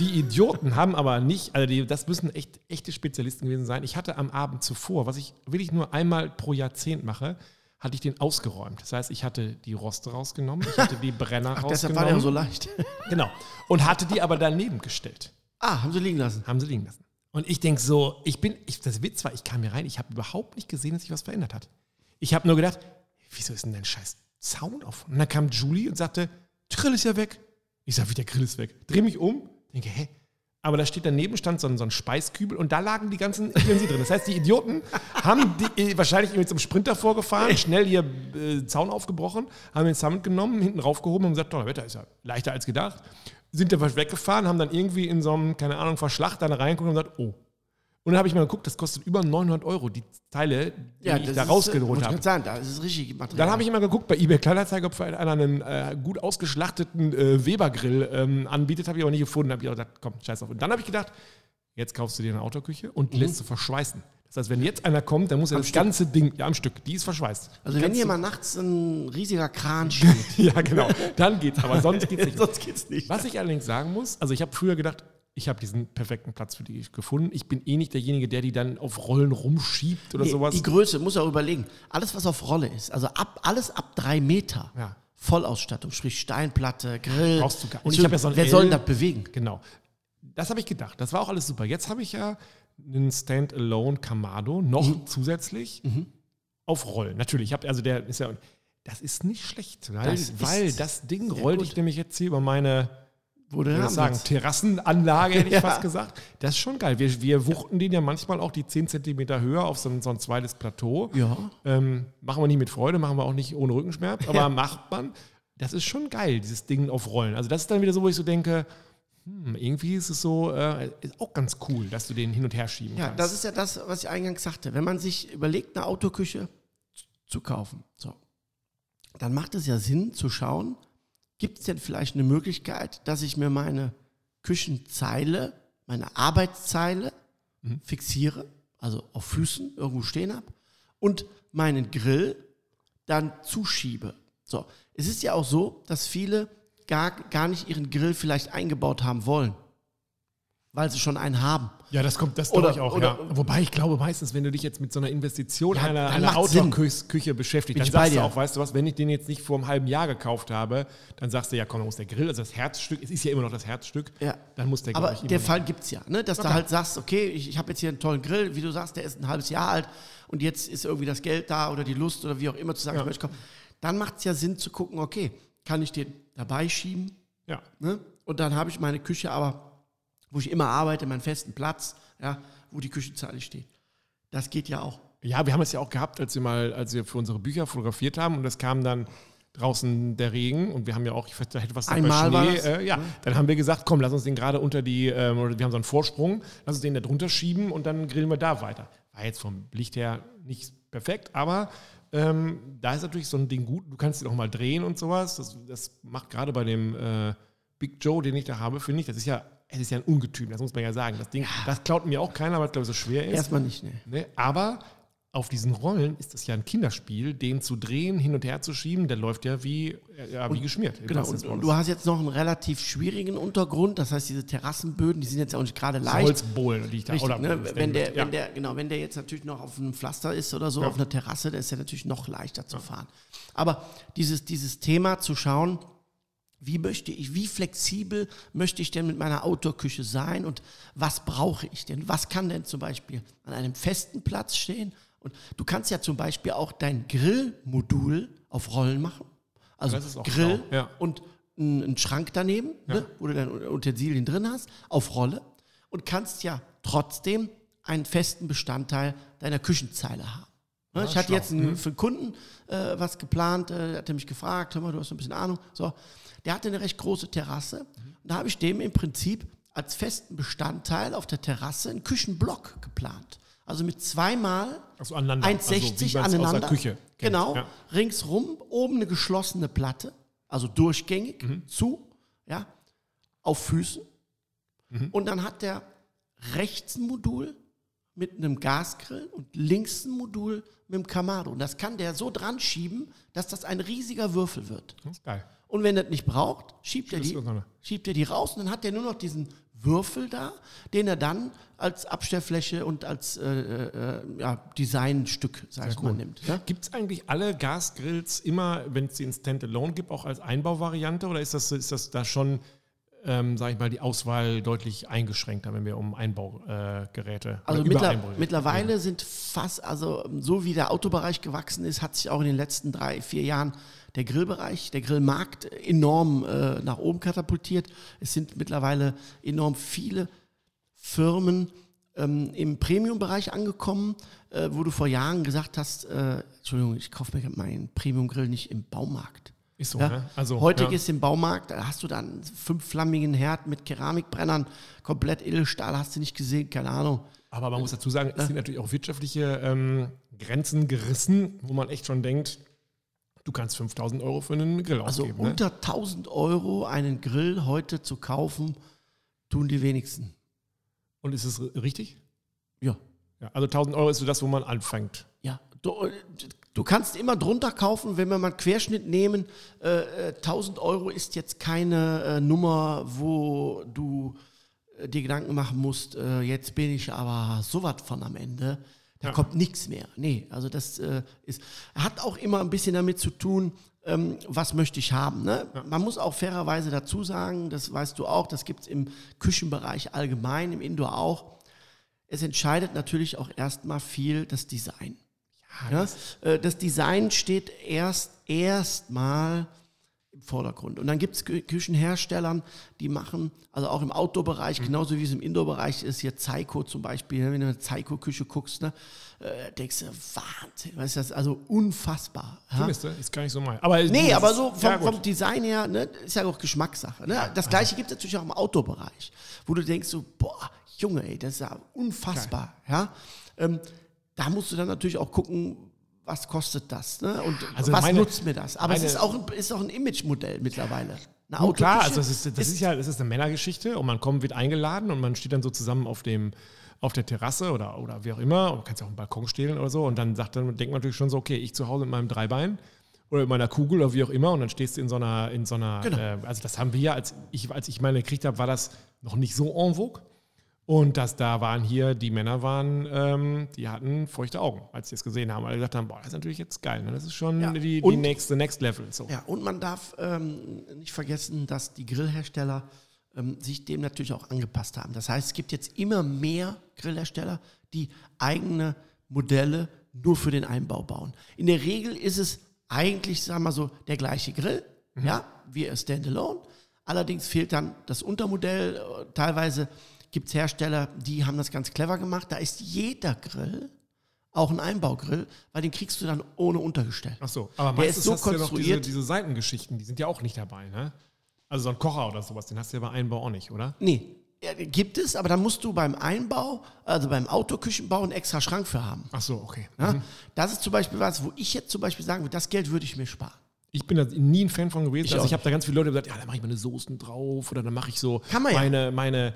Die Idioten haben aber nicht, also die, das müssen echt echte Spezialisten gewesen sein. Ich hatte am Abend zuvor, was ich wirklich nur einmal pro Jahrzehnt mache, hatte ich den ausgeräumt. Das heißt, ich hatte die Roste rausgenommen, ich hatte die Brenner Ach, rausgenommen. Deshalb war der so leicht. genau. Und hatte die aber daneben gestellt. Ah, haben sie liegen lassen. Haben sie liegen lassen. Und ich denke so, ich bin, ich, das Witz war, ich kam hier rein, ich habe überhaupt nicht gesehen, dass sich was verändert hat. Ich habe nur gedacht, wieso ist denn dein scheiß Zaun auf? Und dann kam Julie und sagte, Grill ist ja weg. Ich sage, wie der Grill ist weg. Dreh mich um, denke, hä? Aber da steht daneben stand so ein, so ein Speiskübel und da lagen die ganzen Utensilien drin. Das heißt, die Idioten *laughs* haben die, äh, wahrscheinlich mit so einem Sprinter vorgefahren, schnell ihr äh, Zaun aufgebrochen, haben den Summit genommen, hinten raufgehoben und gesagt, Wetter ist ja leichter als gedacht. Sind dann weggefahren, haben dann irgendwie in so einem, keine Ahnung, Verschlag dann reingeguckt und gesagt, oh, und dann habe ich mal geguckt, das kostet über 900 Euro, die Teile, die ja, ich da rausgeholt habe. Sagen, das ist richtig Material. Dann habe ich immer geguckt bei eBay Kleinanzeigen, ob einer einen äh, gut ausgeschlachteten äh, Weber-Grill ähm, anbietet, habe ich aber nicht gefunden. habe ich auch gedacht, komm, scheiß auf. Und dann habe ich gedacht, jetzt kaufst du dir eine Autoküche und mhm. lässt du verschweißen. Das heißt, wenn jetzt einer kommt, dann muss er das Stück. ganze Ding, ja, am Stück, die ist verschweißt. Also wenn hier mal nachts ein riesiger Kran steht. *laughs* ja, genau, dann geht's, aber sonst geht's *laughs* nicht. sonst geht's nicht. Was ich allerdings sagen muss, also ich habe früher gedacht, ich habe diesen perfekten Platz für die gefunden. Ich bin eh nicht derjenige, der die dann auf Rollen rumschiebt oder nee, sowas. Die Größe, muss auch überlegen. Alles, was auf Rolle ist, also ab, alles ab drei Meter. Ja. Vollausstattung, sprich Steinplatte, Grill. Brauchst du gar Und ich ja so Wer L, soll denn das bewegen? Genau. Das habe ich gedacht. Das war auch alles super. Jetzt habe ich ja einen Standalone Kamado noch mhm. zusätzlich mhm. auf Rollen. Natürlich, ich habe also der ist ja das ist nicht schlecht, weil das, weil das Ding rollte ich nämlich jetzt hier über meine Wurde ich sagen, Terrassenanlage, hätte ich *laughs* ja. fast gesagt. Das ist schon geil. Wir, wir wuchten den ja manchmal auch die 10 cm höher auf so ein, so ein zweites Plateau. Ja. Ähm, machen wir nicht mit Freude, machen wir auch nicht ohne Rückenschmerz, aber *laughs* ja. macht man. Das ist schon geil, dieses Ding auf Rollen. Also das ist dann wieder so, wo ich so denke, hm, irgendwie ist es so, äh, ist auch ganz cool, dass du den hin und her schieben ja, kannst. Ja, das ist ja das, was ich eingangs sagte. Wenn man sich überlegt, eine Autoküche zu kaufen, so, dann macht es ja Sinn zu schauen, Gibt es denn vielleicht eine Möglichkeit, dass ich mir meine Küchenzeile, meine Arbeitszeile mhm. fixiere, also auf Füßen irgendwo stehen habe und meinen Grill dann zuschiebe? So, es ist ja auch so, dass viele gar, gar nicht ihren Grill vielleicht eingebaut haben wollen, weil sie schon einen haben. Ja, das kommt, das glaube ich auch. Oder, ja. Wobei ich glaube meistens, wenn du dich jetzt mit so einer Investition ja, einer, einer Outdoor-Küche beschäftigst, dann sagst du auch, weißt du was, wenn ich den jetzt nicht vor einem halben Jahr gekauft habe, dann sagst du ja, komm, dann muss der Grill, also das Herzstück, es ist ja immer noch das Herzstück, ja. dann muss der Grill. Aber der Fall gibt es ja, ne? dass okay. du halt sagst, okay, ich, ich habe jetzt hier einen tollen Grill, wie du sagst, der ist ein halbes Jahr alt und jetzt ist irgendwie das Geld da oder die Lust oder wie auch immer zu sagen, ja. ich möchte kommen. Dann macht es ja Sinn zu gucken, okay, kann ich den dabei schieben? Ja. Ne? Und dann habe ich meine Küche aber, wo ich immer arbeite, meinen festen Platz, ja, wo die Küchenzeile steht. Das geht ja auch. Ja, wir haben es ja auch gehabt, als wir mal, als wir für unsere Bücher fotografiert haben und es kam dann draußen der Regen und wir haben ja auch, ich weiß, da hätte was Einmal Schnee, äh, ja, dann haben wir gesagt, komm, lass uns den gerade unter die, ähm, oder wir haben so einen Vorsprung, lass uns den da drunter schieben und dann grillen wir da weiter. War jetzt vom Licht her nicht perfekt, aber ähm, da ist natürlich so ein Ding gut, du kannst ihn auch mal drehen und sowas. Das, das macht gerade bei dem äh, Big Joe, den ich da habe, finde ich, das ist ja es ist ja ein Ungetüm, das muss man ja sagen. Das Ding, ja. das klaut mir auch keiner, weil es, glaube ich, so schwer ist. Erstmal nicht, ne. ne? Aber auf diesen Rollen ist das ja ein Kinderspiel, den zu drehen, hin und her zu schieben, der läuft ja wie, äh, ja, wie geschmiert. Genau, und, und, du hast jetzt noch einen relativ schwierigen Untergrund, das heißt, diese Terrassenböden, die sind jetzt auch nicht gerade leicht. Holzbohlen, die ich da Richtig, oder, ne? wenn, der, ja. wenn, der, genau, wenn der jetzt natürlich noch auf einem Pflaster ist oder so, Ja. auf einer Terrasse, der ist ja natürlich noch leichter zu fahren. Aber dieses, dieses Thema zu schauen, wie möchte ich, wie flexibel möchte ich denn mit meiner Outdoor-Küche sein und was brauche ich denn? Was kann denn zum Beispiel an einem festen Platz stehen? Und du kannst ja zum Beispiel auch dein Grillmodul auf Rollen machen. Also Grill ja. und einen Schrank daneben, ne, wo du deine Utensilien drin hast, auf Rolle und kannst ja trotzdem einen festen Bestandteil deiner Küchenzeile haben. Ne, ich hatte schlau. jetzt einen, für einen Kunden äh, was geplant, äh, hatte mich gefragt, hör mal, du hast ein bisschen Ahnung. So, der hatte eine recht große Terrasse und da habe ich dem im Prinzip als festen Bestandteil auf der Terrasse einen Küchenblock geplant. Also mit zweimal Also aneinander. 1,60 Also aneinander. Küche kennt. Genau. Ja. Ringsrum, oben eine geschlossene Platte, also durchgängig Mhm. zu, ja, auf Füßen. Mhm. Und dann hat der rechts ein Modul mit einem Gasgrill und links ein Modul mit einem Kamado. Und das kann der so dran schieben, dass das ein riesiger Würfel wird. Das ist geil. Und wenn er das nicht braucht, schiebt er, die, schiebt er die raus und dann hat er nur noch diesen Würfel da, den er dann als Abstellfläche und als äh, äh, ja, Designstück, sag ich mal, nimmt. Ja? Gibt es eigentlich alle Gasgrills immer, wenn es den Standalone gibt, auch als Einbauvariante oder ist das, ist das da schon, ähm, sage ich mal, die Auswahl deutlich eingeschränkter, wenn wir um Einbaugeräte, äh, Also mittler, Einbaugeräte mittlerweile sind fast, also so wie der Autobereich gewachsen ist, hat sich auch in den letzten drei, vier Jahren der Grillbereich, der Grillmarkt enorm äh, nach oben katapultiert. Es sind mittlerweile enorm viele Firmen ähm, im Premium-Bereich angekommen, äh, wo du vor Jahren gesagt hast, äh, Entschuldigung, ich kaufe mir meinen Premium-Grill nicht im Baumarkt. Ist so, Ja? ne? Also, Heute ja. ist im Baumarkt, da hast du dann einen fünfflammigen Herd mit Keramikbrennern, komplett Edelstahl, hast du nicht gesehen, keine Ahnung. Aber man muss dazu sagen, es sind natürlich auch wirtschaftliche ähm, Grenzen gerissen, wo man echt schon denkt, du kannst 5000 Euro für einen Grill Also ausgeben. ne? unter 1000 Euro einen Grill heute zu kaufen, tun die wenigsten. Und ist es richtig? Ja. Ja, also 1000 Euro ist so das, wo man anfängt. Ja, du, du kannst immer drunter kaufen, wenn wir mal einen Querschnitt nehmen. Äh, äh, 1000 Euro ist jetzt keine äh, Nummer, wo du äh, dir Gedanken machen musst, äh, jetzt bin ich aber so was von am Ende. Da Ja. kommt nichts mehr. Nee, also das äh, ist, hat auch immer ein bisschen damit zu tun, ähm, was möchte ich haben. Ne? Man muss auch fairerweise dazu sagen, das weißt du auch, das gibt es im Küchenbereich allgemein, im Indoor auch. Es entscheidet natürlich auch erstmal viel das Design. Ja, äh, das Design steht erst erstmal im Vordergrund. Und dann gibt es Küchenherstellern, die machen, also auch im Outdoor-Bereich, genauso wie es im Indoor-Bereich ist, hier Zeiko zum Beispiel, ne, wenn du eine Zeiko-Küche guckst, ne, äh, denkst du, Wahnsinn, weißt du, das ist also unfassbar. Findest du? Ist gar nicht so mein. Aber Nee, aber ist- so vom, ja, vom Design her, ne, ist ja auch Geschmackssache. Ne? Das gleiche gibt es natürlich auch im Outdoor-Bereich, wo du denkst so, boah, Junge, ey, das ist ja unfassbar. Ja? Ähm, da musst du dann natürlich auch gucken, was kostet das ne? und also was meine- nutzt mir das. Aber es ist auch ein, ist auch ein Image-Modell mittlerweile. Eine Gut, klar, also das ist, das ist ja das ist eine Männergeschichte und man kommt, wird eingeladen und man steht dann so zusammen auf dem auf der Terrasse oder, oder wie auch immer, und du kannst ja auch einen Balkon stehlen oder so und dann sagt dann, denkt man natürlich schon so, okay, ich zu Hause mit meinem Dreibein oder mit meiner Kugel oder wie auch immer und dann stehst du in so einer, in so einer, Genau. äh, also das haben wir ja, als ich, als ich meine gekriegt habe, war das noch nicht so en vogue und das da waren hier, die Männer waren, ähm, die hatten feuchte Augen, als sie es gesehen haben, weil die gesagt haben, boah, das ist natürlich jetzt geil, ne? das ist schon Ja, die, die nächste, next level, so. Ja, und man darf ähm, nicht vergessen, dass die Grillhersteller ähm, sich dem natürlich auch angepasst haben. Das heißt, es gibt jetzt immer mehr Grillhersteller, die eigene Modelle nur für den Einbau bauen. In der Regel ist es eigentlich, sagen wir mal so, der gleiche Grill, ja, wie ein Standalone. Allerdings fehlt dann das Untermodell. Äh, Teilweise gibt es Hersteller, die haben das ganz clever gemacht. Da ist jeder Grill auch ein Einbaugrill, weil den kriegst du dann ohne Untergestell. Ach so, aber meistens ist so hast du ja noch diese, diese Seitengeschichten, die sind ja auch nicht dabei, ne? Also so ein Kocher oder sowas, den hast du ja bei Einbau auch nicht, oder? Nee, ja, gibt es, aber da musst du beim Einbau, also beim Autoküchenbau, einen extra Schrank für haben. Ach so, okay. Ja? Das ist zum Beispiel was, wo ich jetzt zum Beispiel sagen würde, das Geld würde ich mir sparen. Ich bin da nie ein Fan von gewesen. Ich also ich habe da ganz viele Leute gesagt, ja, da mache ich meine Soßen drauf oder dann mache ich so man ja. meine, meine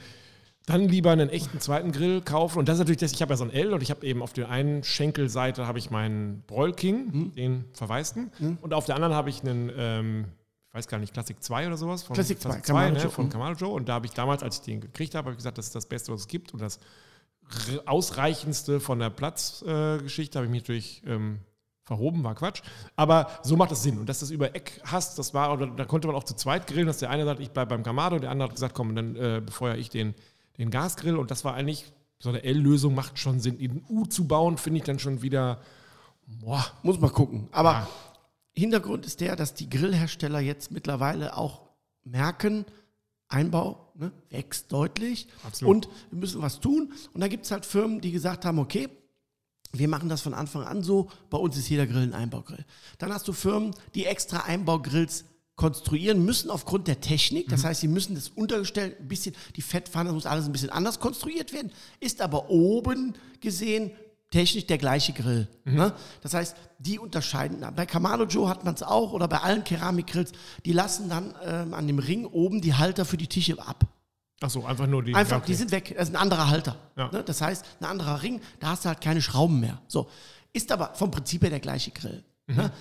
dann lieber einen echten zweiten Grill kaufen. Und das ist natürlich das, ich habe ja so ein L und ich habe eben auf der einen Schenkelseite habe ich meinen Broil King, Mhm. den verwaisten. Und auf der anderen habe ich einen, ähm, ich weiß gar nicht, Classic 2 oder sowas. Von, Classic 2, Classic Kamado ne, Joe. von Mhm. Kamado Joe. Und da habe ich damals, als ich den gekriegt habe, habe ich gesagt, das ist das Beste, was es gibt. Und das ausreichendste von der Platzgeschichte äh, habe ich mich natürlich ähm, verhoben, war Quatsch. Aber so macht das Sinn. Und dass du das über Eck hast, das war, oder da konnte man auch zu zweit grillen, dass der eine sagt, ich bleibe beim Kamado, der andere hat gesagt, komm, dann äh, befeuere ich den, den Gasgrill. Und das war eigentlich, so eine L-Lösung macht schon Sinn. Den U zu bauen, finde ich dann schon wieder, boah, Muss man gucken. Aber Ja. Hintergrund ist der, dass die Grillhersteller jetzt mittlerweile auch merken, Einbau ne, wächst deutlich Absolut. und wir müssen was tun. Und da gibt es halt Firmen, die gesagt haben, okay, wir machen das von Anfang an so, bei uns ist jeder Grill ein Einbaugrill. Dann hast du Firmen, die extra Einbaugrills konstruieren müssen aufgrund der Technik. Das heißt, sie müssen das Untergestell ein bisschen, die Fettpfanne das muss alles ein bisschen anders konstruiert werden, ist aber oben gesehen technisch der gleiche Grill. Ne? Das heißt, die unterscheiden. Bei Kamado Joe hat man es auch oder bei allen Keramikgrills, die lassen dann ähm, an dem Ring oben die Halter für die Tische ab. ach so, einfach nur die. Einfach, ja, okay. die sind weg. Das ist ein anderer Halter. Ja. Ne? Das heißt, ein anderer Ring, da hast du halt keine Schrauben mehr. So. Ist aber vom Prinzip her der gleiche Grill. Mhm. Ne?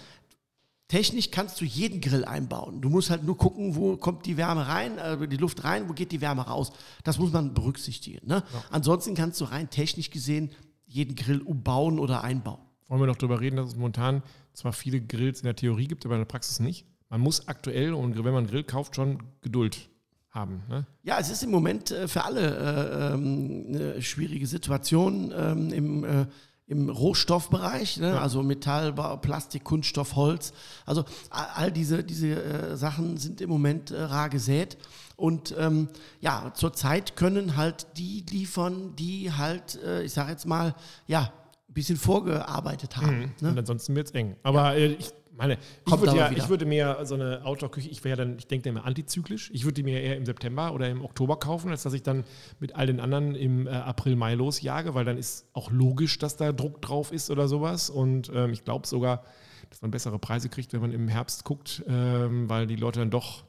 Technisch kannst du jeden Grill einbauen. Du musst halt nur gucken, wo kommt die Wärme rein, äh, die Luft rein, wo geht die Wärme raus. Das muss man berücksichtigen. Ne? Ansonsten kannst du rein technisch gesehen jeden Grill umbauen oder einbauen. Wollen wir noch darüber reden, dass es momentan zwar viele Grills in der Theorie gibt, aber in der Praxis nicht. Man muss aktuell, und wenn man einen Grill kauft, schon Geduld haben. Ne? Ja, es ist im Moment äh, für alle äh, ähm, eine schwierige Situation ähm, im, äh, im Rohstoffbereich, ne? also Metall, Plastik, Kunststoff, Holz. Also all diese, diese äh, Sachen sind im Moment äh, rar gesät. Und ähm, ja, zurzeit können halt die liefern, die halt, äh, ich sage jetzt mal, ja, ein bisschen vorgearbeitet haben. Ne? Und ansonsten wird es eng. Aber äh, ich meine, ich Kommt würde, ja, wieder. ich würde mir so eine Outdoor-Küche, ich wäre dann, ich denke immer antizyklisch. Ich würde die mir eher im September oder im Oktober kaufen, als dass ich dann mit all den anderen im äh, April, Mai losjage, weil dann ist auch logisch, dass da Druck drauf ist oder sowas. Und ähm, ich glaube sogar, dass man bessere Preise kriegt, wenn man im Herbst guckt, ähm, weil die Leute dann doch,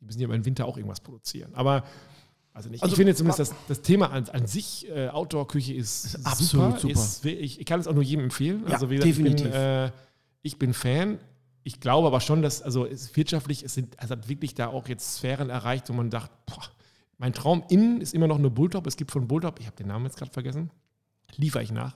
die müssen ja im Winter auch irgendwas produzieren. Aber also nicht. Also, ich finde zumindest, das, das Thema an, an sich, äh, Outdoor-Küche ist, absolut super. Ist, ich, ich kann es auch nur jedem empfehlen. Ja, also wie gesagt, ich bin, definitiv. äh, ich bin Fan. Ich glaube aber schon, dass, also es wirtschaftlich, es, sind, es hat wirklich da auch jetzt Sphären erreicht, wo man sagt, boah, mein Traum innen ist immer noch eine Bulltop. Es gibt von Bulltop, ich habe den Namen jetzt gerade vergessen, liefere ich nach.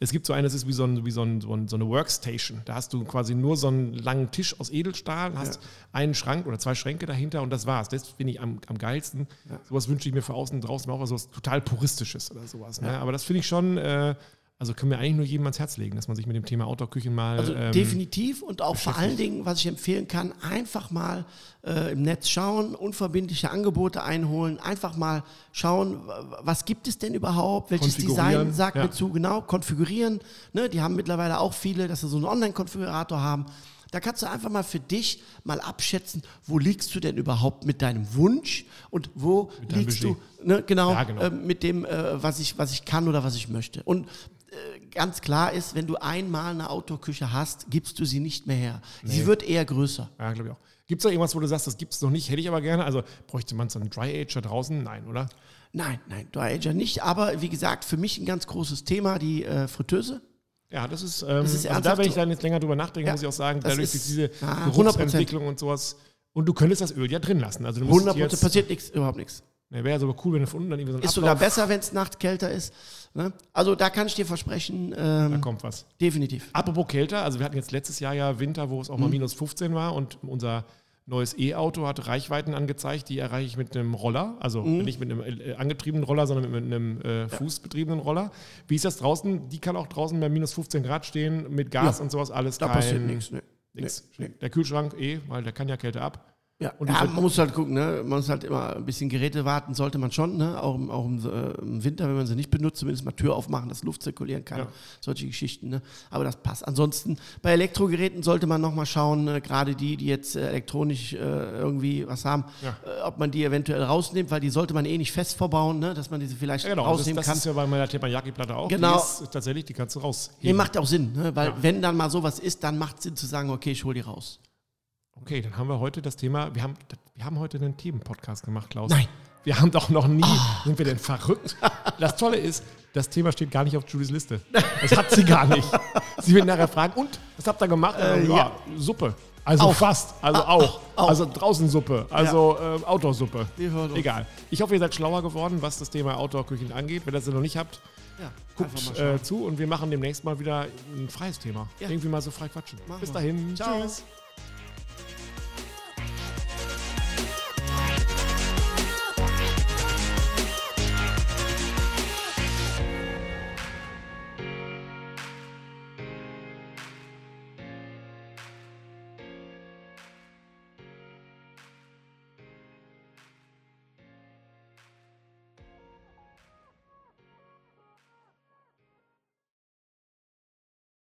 Es gibt so eine, das ist wie so, ein, wie so, ein, so, ein, so eine Workstation. Da hast du quasi nur so einen langen Tisch aus Edelstahl, hast einen Schrank oder zwei Schränke dahinter und das war's. Das finde ich am, am geilsten. Sowas wünsche ich mir für außen und draußen auch, also was total puristisches oder sowas. Ne? Aber das finde ich schon, äh, also können wir eigentlich nur jedem ans Herz legen, dass man sich mit dem Thema Outdoor-Küchen mal. Also ähm, definitiv und auch vor allen Dingen, was ich empfehlen kann, einfach mal äh, im Netz schauen, unverbindliche Angebote einholen, einfach mal schauen, was gibt es denn überhaupt, welches Design sagt ja. mir zu, genau, konfigurieren. Ne, die haben mittlerweile auch viele, dass sie so einen Online-Konfigurator haben. Da kannst du einfach mal für dich mal abschätzen, wo liegst du denn überhaupt mit deinem Wunsch und wo liegst Budget. du ne, genau, Ja, genau. ähm, mit dem, äh, was, ich, was ich kann oder was ich möchte. Und äh, ganz klar ist, wenn du einmal eine Outdoor-Küche hast, gibst du sie nicht mehr her. Sie wird eher größer. Ja, glaube ich auch. Gibt es da irgendwas, wo du sagst, das gibt es noch nicht, hätte ich aber gerne? Also bräuchte man so einen Dry Age da draußen? Nein, oder? Nein, nein, Dry Ager nicht. Aber wie gesagt, für mich ein ganz großes Thema, die äh, Fritteuse. Ja, das ist, ähm, ist also da, wenn ich dann jetzt länger drüber nachdenke, Ja, muss ich auch sagen, das dadurch ist- diese 100%. Geruchsentwicklung und sowas. Und du könntest das Öl ja drin lassen. Also du musst 100 jetzt, passiert nichts, überhaupt nichts. Ne, Wäre sogar cool, wenn du von unten dann irgendwie so ein Ist sogar besser, wenn es nachts kälter ist. Ne? Also da kann ich dir versprechen, Da ähm, kommt was. definitiv. Apropos kälter, also wir hatten jetzt letztes Jahr ja Winter, wo es Mhm. auch mal minus 15 war und unser neues E-Auto hat Reichweiten angezeigt, die erreiche ich mit einem Roller, also Mhm. nicht mit einem äh, angetriebenen Roller, sondern mit einem äh, fußbetriebenen Roller. Wie ist das draußen? Die kann auch draußen bei minus 15 Grad stehen, mit Gas Ja. und sowas alles. Da kein- passiert nichts. Ne. Nix. Nee, Der Kühlschrank eh, weil der kann ja Kälte ab. Ja, ja man muss halt gucken, ne? man muss halt immer ein bisschen Geräte warten, sollte man schon, ne? auch, im, auch im, äh, im Winter, wenn man sie nicht benutzt, zumindest mal Tür aufmachen, dass Luft zirkulieren kann, Ja. solche Geschichten. Ne? Aber das passt. Ansonsten bei Elektrogeräten sollte man nochmal schauen, äh, gerade die, die jetzt äh, elektronisch äh, irgendwie was haben, Ja. äh, ob man die eventuell rausnimmt, weil die sollte man eh nicht fest verbauen, ne? dass man diese vielleicht genau. Das, rausnehmen das kann. ist ja bei meiner Teppanyaki-Platte auch. Genau. Die ist tatsächlich, die kannst du rausheben. Nee, macht auch Sinn, ne? weil wenn dann mal sowas ist, dann macht es Sinn zu sagen, okay, ich hole die raus. Okay, dann haben wir heute das Thema, wir haben, wir haben heute einen Themenpodcast gemacht, Klaus. Nein. Wir haben doch noch nie, sind wir denn verrückt? *laughs* Das Tolle ist, das Thema steht gar nicht auf Julies Liste. Das hat sie gar nicht. Sie wird nachher fragen, und, was habt ihr gemacht? Äh, ja, ja. Suppe. Also Auch. fast, also Ah, auch. ah, auch. Also draußen Suppe, also äh, Outdoor-Suppe. Egal. Ich hoffe, ihr seid schlauer geworden, was das Thema Outdoor-Küchen angeht. Wenn ihr das noch nicht habt, Ja, guckt äh, zu und wir machen demnächst mal wieder ein freies Thema. Ja. Irgendwie mal so frei quatschen. Machen Bis dahin. Ciao. Tschüss.